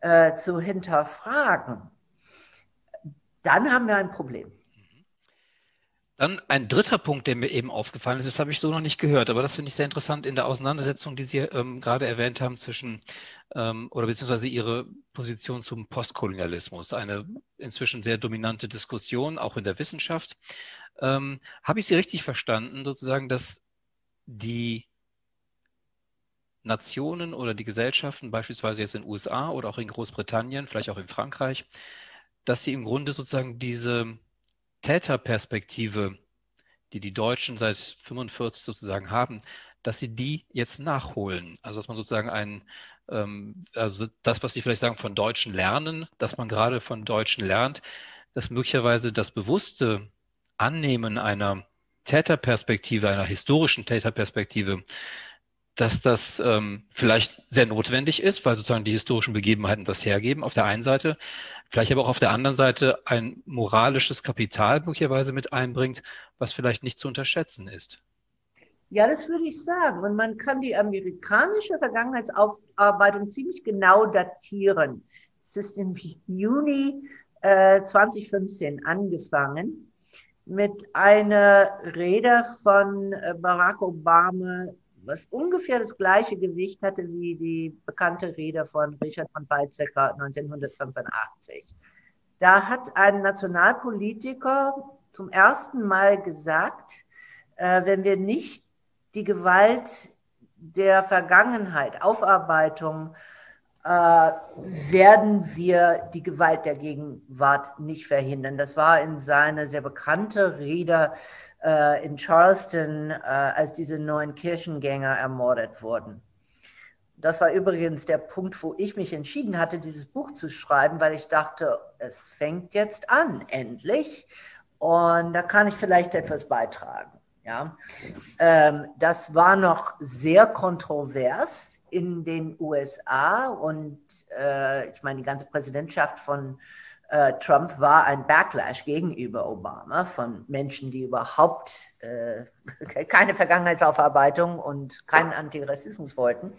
[SPEAKER 3] äh, zu hinterfragen, dann haben wir ein Problem.
[SPEAKER 2] Dann ein dritter Punkt, der mir eben aufgefallen ist, das habe ich so noch nicht gehört, aber das finde ich sehr interessant in der Auseinandersetzung, die Sie ähm, gerade erwähnt haben zwischen ähm, oder beziehungsweise Ihre Position zum Postkolonialismus, eine inzwischen sehr dominante Diskussion, auch in der Wissenschaft. Ähm, habe ich Sie richtig verstanden, sozusagen, dass die Nationen oder die Gesellschaften, beispielsweise jetzt in den USA oder auch in Großbritannien, vielleicht auch in Frankreich, dass sie im Grunde sozusagen diese Täterperspektive, die die Deutschen seit 45 sozusagen haben, dass sie die jetzt nachholen. Also dass man sozusagen ein, ähm, also das, was Sie vielleicht sagen, von Deutschen lernen, dass man gerade von Deutschen lernt, dass möglicherweise das bewusste Annehmen einer Täterperspektive, einer historischen Täterperspektive, dass das ähm, vielleicht sehr notwendig ist, weil sozusagen die historischen Begebenheiten das hergeben, auf der einen Seite, vielleicht aber auch auf der anderen Seite ein moralisches Kapital möglicherweise mit einbringt, was vielleicht nicht zu unterschätzen ist.
[SPEAKER 3] Ja, das würde ich sagen. Und man kann die amerikanische Vergangenheitsaufarbeitung ziemlich genau datieren. Es ist im Juni äh, 2015 angefangen mit einer Rede von äh, Barack Obama, was ungefähr das gleiche Gewicht hatte wie die bekannte Rede von Richard von Weizsäcker 1985. Da hat ein Nationalpolitiker zum ersten Mal gesagt, äh, wenn wir nicht die Gewalt der Vergangenheit, Aufarbeitung, äh, werden wir die Gewalt der Gegenwart nicht verhindern. Das war in seiner sehr bekannte Rede äh, in Charleston, äh, als diese neuen Kirchengänger ermordet wurden. Das war übrigens der Punkt, wo ich mich entschieden hatte, dieses Buch zu schreiben, weil ich dachte, es fängt jetzt an, endlich. Und da kann ich vielleicht etwas beitragen. Ja, ähm, das war noch sehr kontrovers in den USA und äh, ich meine, die ganze Präsidentschaft von äh, Trump war ein Backlash gegenüber Obama von Menschen, die überhaupt äh, keine Vergangenheitsaufarbeitung und keinen Antirassismus wollten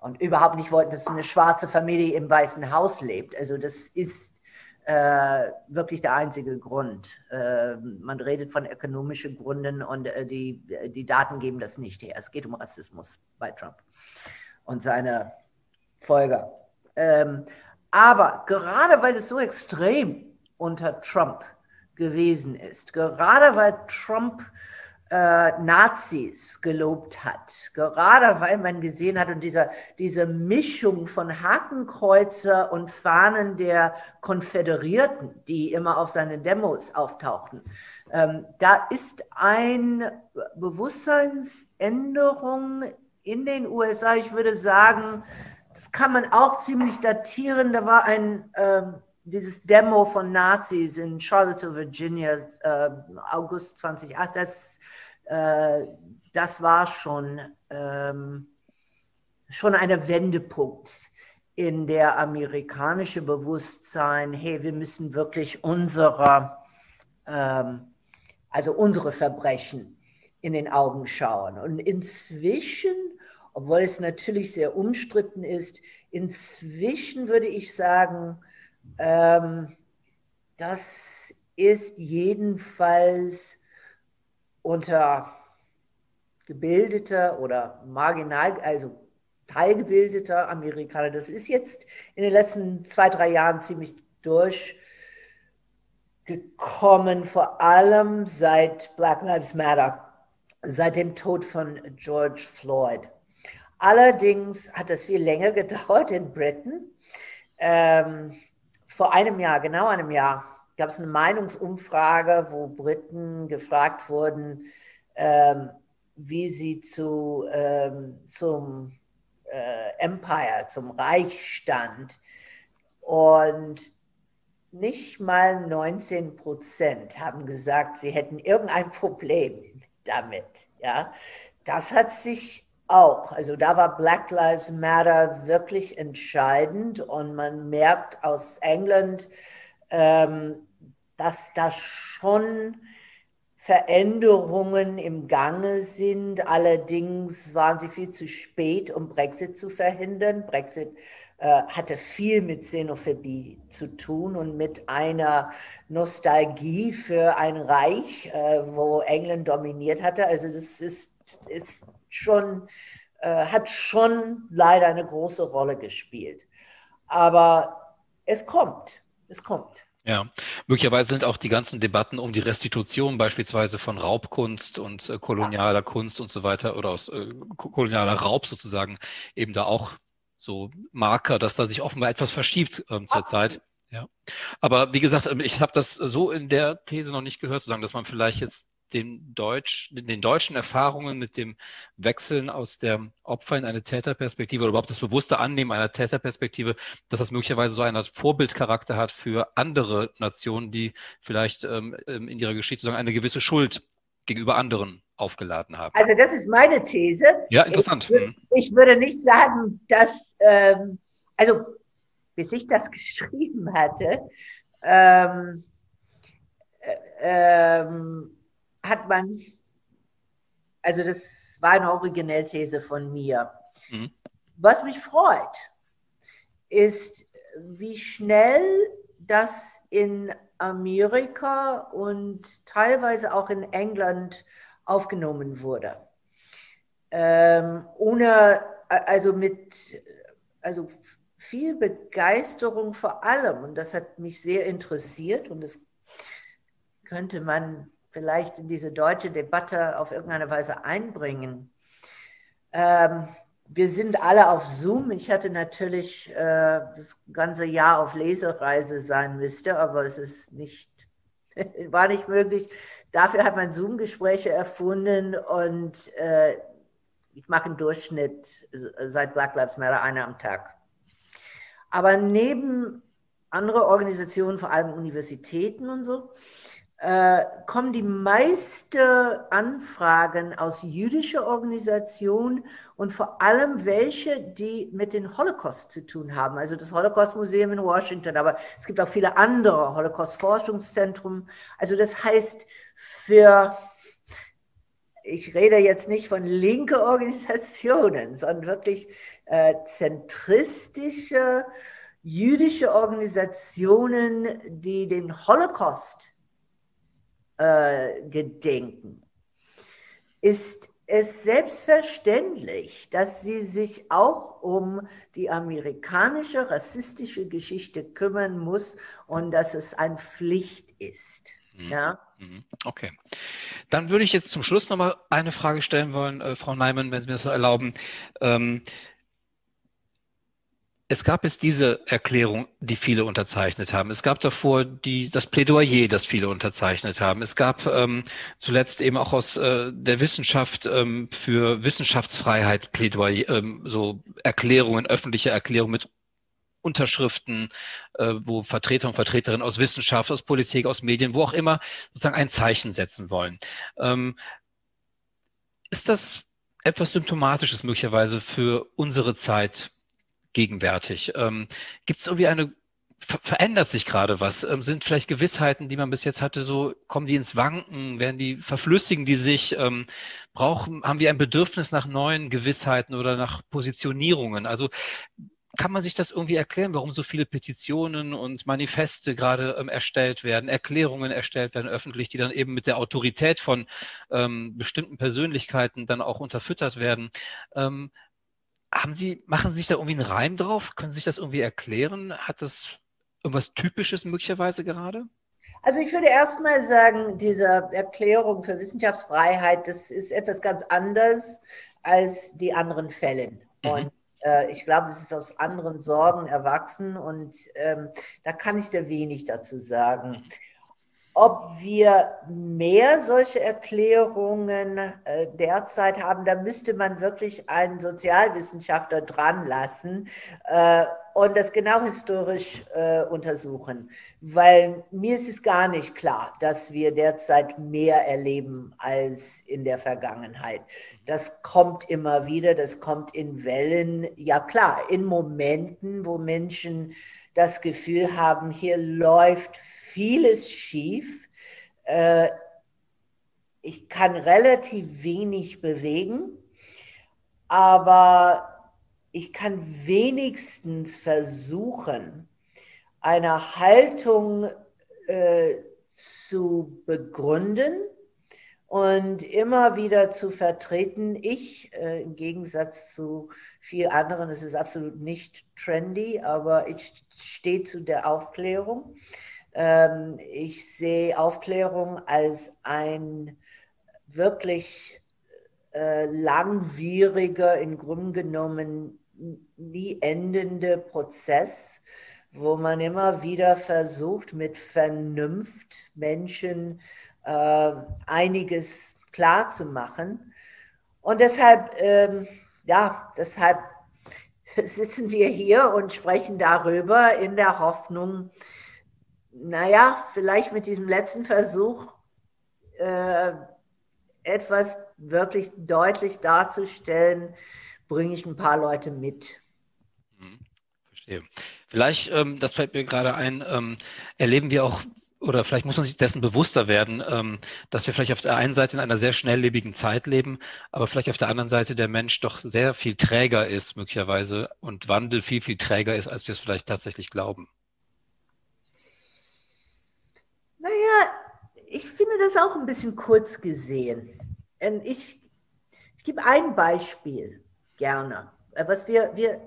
[SPEAKER 3] und überhaupt nicht wollten, dass eine schwarze Familie im Weißen Haus lebt. Also das ist äh, wirklich der einzige Grund. Äh, man redet von ökonomischen Gründen und äh, die, die Daten geben das nicht her. Es geht um Rassismus bei Trump und seine Folger. Ähm, aber gerade weil es so extrem unter Trump gewesen ist, gerade weil Trump äh, Nazis gelobt hat. Gerade weil man gesehen hat und dieser, diese Mischung von Hakenkreuzer und Fahnen der Konföderierten, die immer auf seinen Demos auftauchten. Ähm, da ist eine Bewusstseinsänderung in den USA. Ich würde sagen, das kann man auch ziemlich datieren. Da war ein ähm, dieses Demo von Nazis in Charlottesville, Virginia, äh, August 2008, das, äh, das war schon, ähm, schon eine Wendepunkt in der amerikanische Bewusstsein, hey, wir müssen wirklich unsere, ähm, also unsere Verbrechen in den Augen schauen. Und inzwischen, obwohl es natürlich sehr umstritten ist, inzwischen würde ich sagen, ähm, das ist jedenfalls unter gebildeter oder marginal, also teilgebildeter Amerikaner. Das ist jetzt in den letzten zwei, drei Jahren ziemlich durchgekommen, vor allem seit Black Lives Matter, seit dem Tod von George Floyd. Allerdings hat das viel länger gedauert in Britain. Ähm, vor einem Jahr, genau einem Jahr, gab es eine Meinungsumfrage, wo Briten gefragt wurden, ähm, wie sie zu, ähm, zum äh, Empire, zum Reich stand. Und nicht mal 19 Prozent haben gesagt, sie hätten irgendein Problem damit. Ja? Das hat sich auch. Also da war Black Lives Matter wirklich entscheidend und man merkt aus England, ähm, dass da schon Veränderungen im Gange sind. Allerdings waren sie viel zu spät, um Brexit zu verhindern. Brexit äh, hatte viel mit Xenophobie zu tun und mit einer Nostalgie für ein Reich, äh, wo England dominiert hatte. Also das ist, ist schon, äh, hat schon leider eine große Rolle gespielt. Aber es kommt, es kommt.
[SPEAKER 2] Ja, möglicherweise sind auch die ganzen Debatten um die Restitution beispielsweise von Raubkunst und äh, kolonialer Kunst und so weiter oder aus äh, kolonialer Raub sozusagen eben da auch so Marker, dass da sich offenbar etwas verschiebt ähm, zurzeit. Ja. Aber wie gesagt, ähm, ich habe das so in der These noch nicht gehört, zu sagen, dass man vielleicht jetzt den, Deutsch, den deutschen Erfahrungen mit dem Wechseln aus der Opfer in eine Täterperspektive oder überhaupt das bewusste Annehmen einer Täterperspektive, dass das möglicherweise so einen Vorbildcharakter hat für andere Nationen, die vielleicht ähm, ähm in ihrer Geschichte sagen, eine gewisse Schuld gegenüber anderen aufgeladen haben.
[SPEAKER 3] Also das ist meine These.
[SPEAKER 2] Ja, interessant.
[SPEAKER 3] Ich, mhm. ich würde nicht sagen, dass, ähm, also bis ich das geschrieben hatte, ähm, äh, ähm, hat man es, also das war eine Originellthese von mir. Mhm. Was mich freut, ist, wie schnell das in Amerika und teilweise auch in England aufgenommen wurde. Ähm, ohne, also mit, also viel Begeisterung vor allem. Und das hat mich sehr interessiert und das könnte man vielleicht in diese deutsche Debatte auf irgendeine Weise einbringen. Ähm, wir sind alle auf Zoom. Ich hatte natürlich äh, das ganze Jahr auf Lesereise sein müsste, aber es ist nicht, war nicht möglich. Dafür hat man Zoom-Gespräche erfunden und äh, ich mache im Durchschnitt seit Black Lives Matter eine am Tag. Aber neben andere Organisationen, vor allem Universitäten und so, äh, kommen die meisten Anfragen aus jüdischen Organisationen und vor allem welche, die mit dem Holocaust zu tun haben. Also das Holocaust-Museum in Washington, aber es gibt auch viele andere Holocaust-Forschungszentren. Also das heißt, für, ich rede jetzt nicht von linke Organisationen, sondern wirklich äh, zentristische jüdische Organisationen, die den Holocaust äh, gedenken, ist es selbstverständlich, dass sie sich auch um die amerikanische rassistische Geschichte kümmern muss und dass es eine Pflicht ist. Mhm. Ja?
[SPEAKER 2] Mhm. Okay. Dann würde ich jetzt zum Schluss noch mal eine Frage stellen wollen, äh, Frau Neiman, wenn Sie mir das erlauben. Ähm, es gab jetzt diese Erklärung, die viele unterzeichnet haben. Es gab davor die, das Plädoyer, das viele unterzeichnet haben. Es gab ähm, zuletzt eben auch aus äh, der Wissenschaft ähm, für Wissenschaftsfreiheit Plädoyer, ähm, so Erklärungen, öffentliche Erklärungen mit Unterschriften, äh, wo Vertreter und Vertreterinnen aus Wissenschaft, aus Politik, aus Medien, wo auch immer sozusagen ein Zeichen setzen wollen. Ähm, ist das etwas Symptomatisches möglicherweise für unsere Zeit gegenwärtig. Ähm, Gibt es irgendwie eine, ver verändert sich gerade was? Ähm, sind vielleicht Gewissheiten, die man bis jetzt hatte, so kommen die ins Wanken, werden die, verflüssigen die sich? Ähm, brauchen, haben wir ein Bedürfnis nach neuen Gewissheiten oder nach Positionierungen? Also kann man sich das irgendwie erklären, warum so viele Petitionen und Manifeste gerade ähm, erstellt werden, Erklärungen erstellt werden öffentlich, die dann eben mit der Autorität von ähm, bestimmten Persönlichkeiten dann auch unterfüttert werden? Ähm, haben Sie, machen Sie sich da irgendwie einen Reim drauf? Können Sie sich das irgendwie erklären? Hat das irgendwas Typisches möglicherweise gerade?
[SPEAKER 3] Also ich würde erstmal sagen, diese Erklärung für Wissenschaftsfreiheit, das ist etwas ganz anderes als die anderen Fälle. Mhm. Und äh, ich glaube, es ist aus anderen Sorgen erwachsen und ähm, da kann ich sehr wenig dazu sagen. Mhm. Ob wir mehr solche Erklärungen äh, derzeit haben, da müsste man wirklich einen Sozialwissenschaftler dran lassen äh, und das genau historisch äh, untersuchen. Weil mir ist es gar nicht klar, dass wir derzeit mehr erleben als in der Vergangenheit. Das kommt immer wieder, das kommt in Wellen. Ja klar, in Momenten, wo Menschen das Gefühl haben, hier läuft vieles schief. Äh, ich kann relativ wenig bewegen, aber ich kann wenigstens versuchen, eine Haltung äh, zu begründen und immer wieder zu vertreten. Ich, äh, im Gegensatz zu vielen anderen, es ist absolut nicht trendy, aber ich stehe zu der Aufklärung Ähm, ich sehe Aufklärung als ein wirklich äh, langwieriger, im Grunde genommen nie endende Prozess, wo man immer wieder versucht, mit Vernunft Menschen äh, einiges klar zu machen. Und deshalb, ähm, ja, deshalb sitzen wir hier und sprechen darüber in der Hoffnung, naja, vielleicht mit diesem letzten Versuch äh, etwas wirklich deutlich darzustellen, bringe ich ein paar Leute mit.
[SPEAKER 2] Mhm, verstehe. Vielleicht, ähm, das fällt mir gerade ein, ähm, erleben wir auch oder vielleicht muss man sich dessen bewusster werden, ähm, dass wir vielleicht auf der einen Seite in einer sehr schnelllebigen Zeit leben, aber vielleicht auf der anderen Seite der Mensch doch sehr viel träger ist möglicherweise und Wandel viel, viel träger ist, als wir es vielleicht tatsächlich glauben.
[SPEAKER 3] Naja, ich finde das auch ein bisschen kurz gesehen. Ich, ich gebe ein Beispiel gerne. Äh, was wir, wir,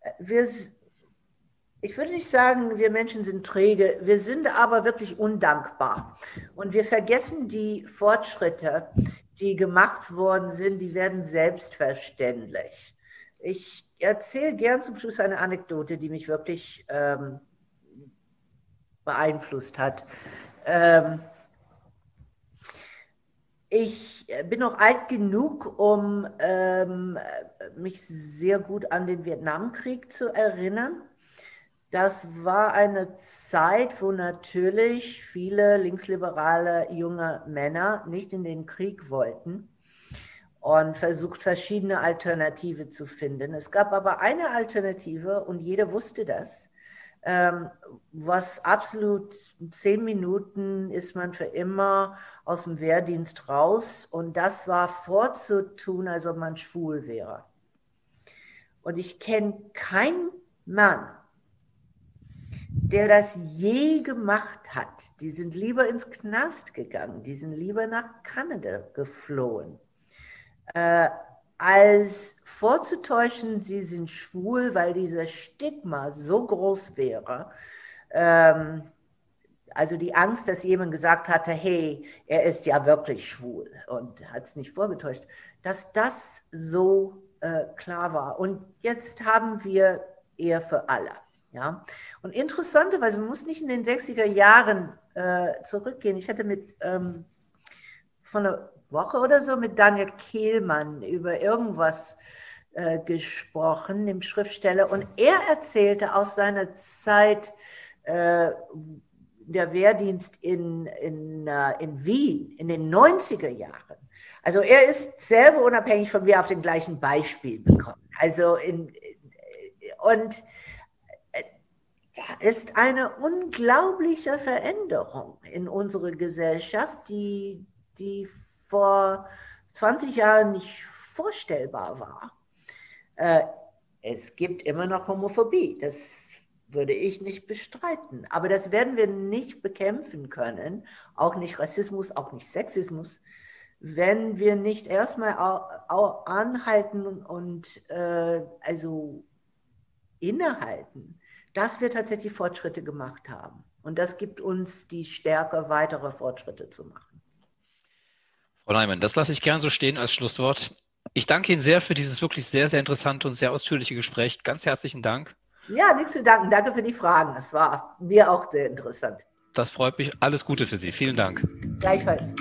[SPEAKER 3] äh, wir, ich würde nicht sagen, wir Menschen sind träge, wir sind aber wirklich undankbar. Und wir vergessen die Fortschritte, die gemacht worden sind, die werden selbstverständlich. Ich erzähle gern zum Schluss eine Anekdote, die mich wirklich ähm, beeinflusst hat. Ähm, ich bin noch alt genug, um ähm, mich sehr gut an den Vietnamkrieg zu erinnern. Das war eine Zeit, wo natürlich viele linksliberale junge Männer nicht in den Krieg wollten und versucht, verschiedene Alternative zu finden. Es gab aber eine Alternative und jeder wusste das ähm, was absolut zehn Minuten ist man für immer aus dem Wehrdienst raus und das war vorzutun, als ob man schwul wäre. Und ich kenne keinen Mann, der das je gemacht hat. Die sind lieber ins Knast gegangen, die sind lieber nach Kanada geflohen. Äh, als vorzutäuschen, sie sind schwul, weil dieser Stigma so groß wäre. Ähm, also die Angst, dass jemand gesagt hatte, hey, er ist ja wirklich schwul und hat es nicht vorgetäuscht, dass das so äh, klar war. Und jetzt haben wir eher für alle. Ja? Und interessanterweise, man muss nicht in den 60er Jahren äh, zurückgehen. Ich hatte mit ähm, von einer Woche oder so mit Daniel Kehlmann über irgendwas äh, gesprochen, dem Schriftsteller, und er erzählte aus seiner Zeit äh, der Wehrdienst in, in, uh, in Wien in den 90er Jahren. Also er ist selber unabhängig von mir auf den gleichen Beispiel bekommen. Also in, und äh, da ist eine unglaubliche Veränderung in unserer Gesellschaft, die, die vor 20 Jahren nicht vorstellbar war. Äh, es gibt immer noch Homophobie, das würde ich nicht bestreiten. Aber das werden wir nicht bekämpfen können, auch nicht Rassismus, auch nicht Sexismus, wenn wir nicht erstmal anhalten und äh, also innehalten, dass wir tatsächlich Fortschritte gemacht haben. Und das gibt uns die Stärke, weitere Fortschritte zu machen.
[SPEAKER 2] Frau Neumann, das lasse ich gern so stehen als Schlusswort. Ich danke Ihnen sehr für dieses wirklich sehr, sehr interessante und sehr ausführliche Gespräch. Ganz herzlichen Dank.
[SPEAKER 3] Ja, nichts zu danken. Danke für die Fragen. Das war mir auch sehr interessant.
[SPEAKER 2] Das freut mich. Alles Gute für Sie. Vielen Dank.
[SPEAKER 3] Gleichfalls.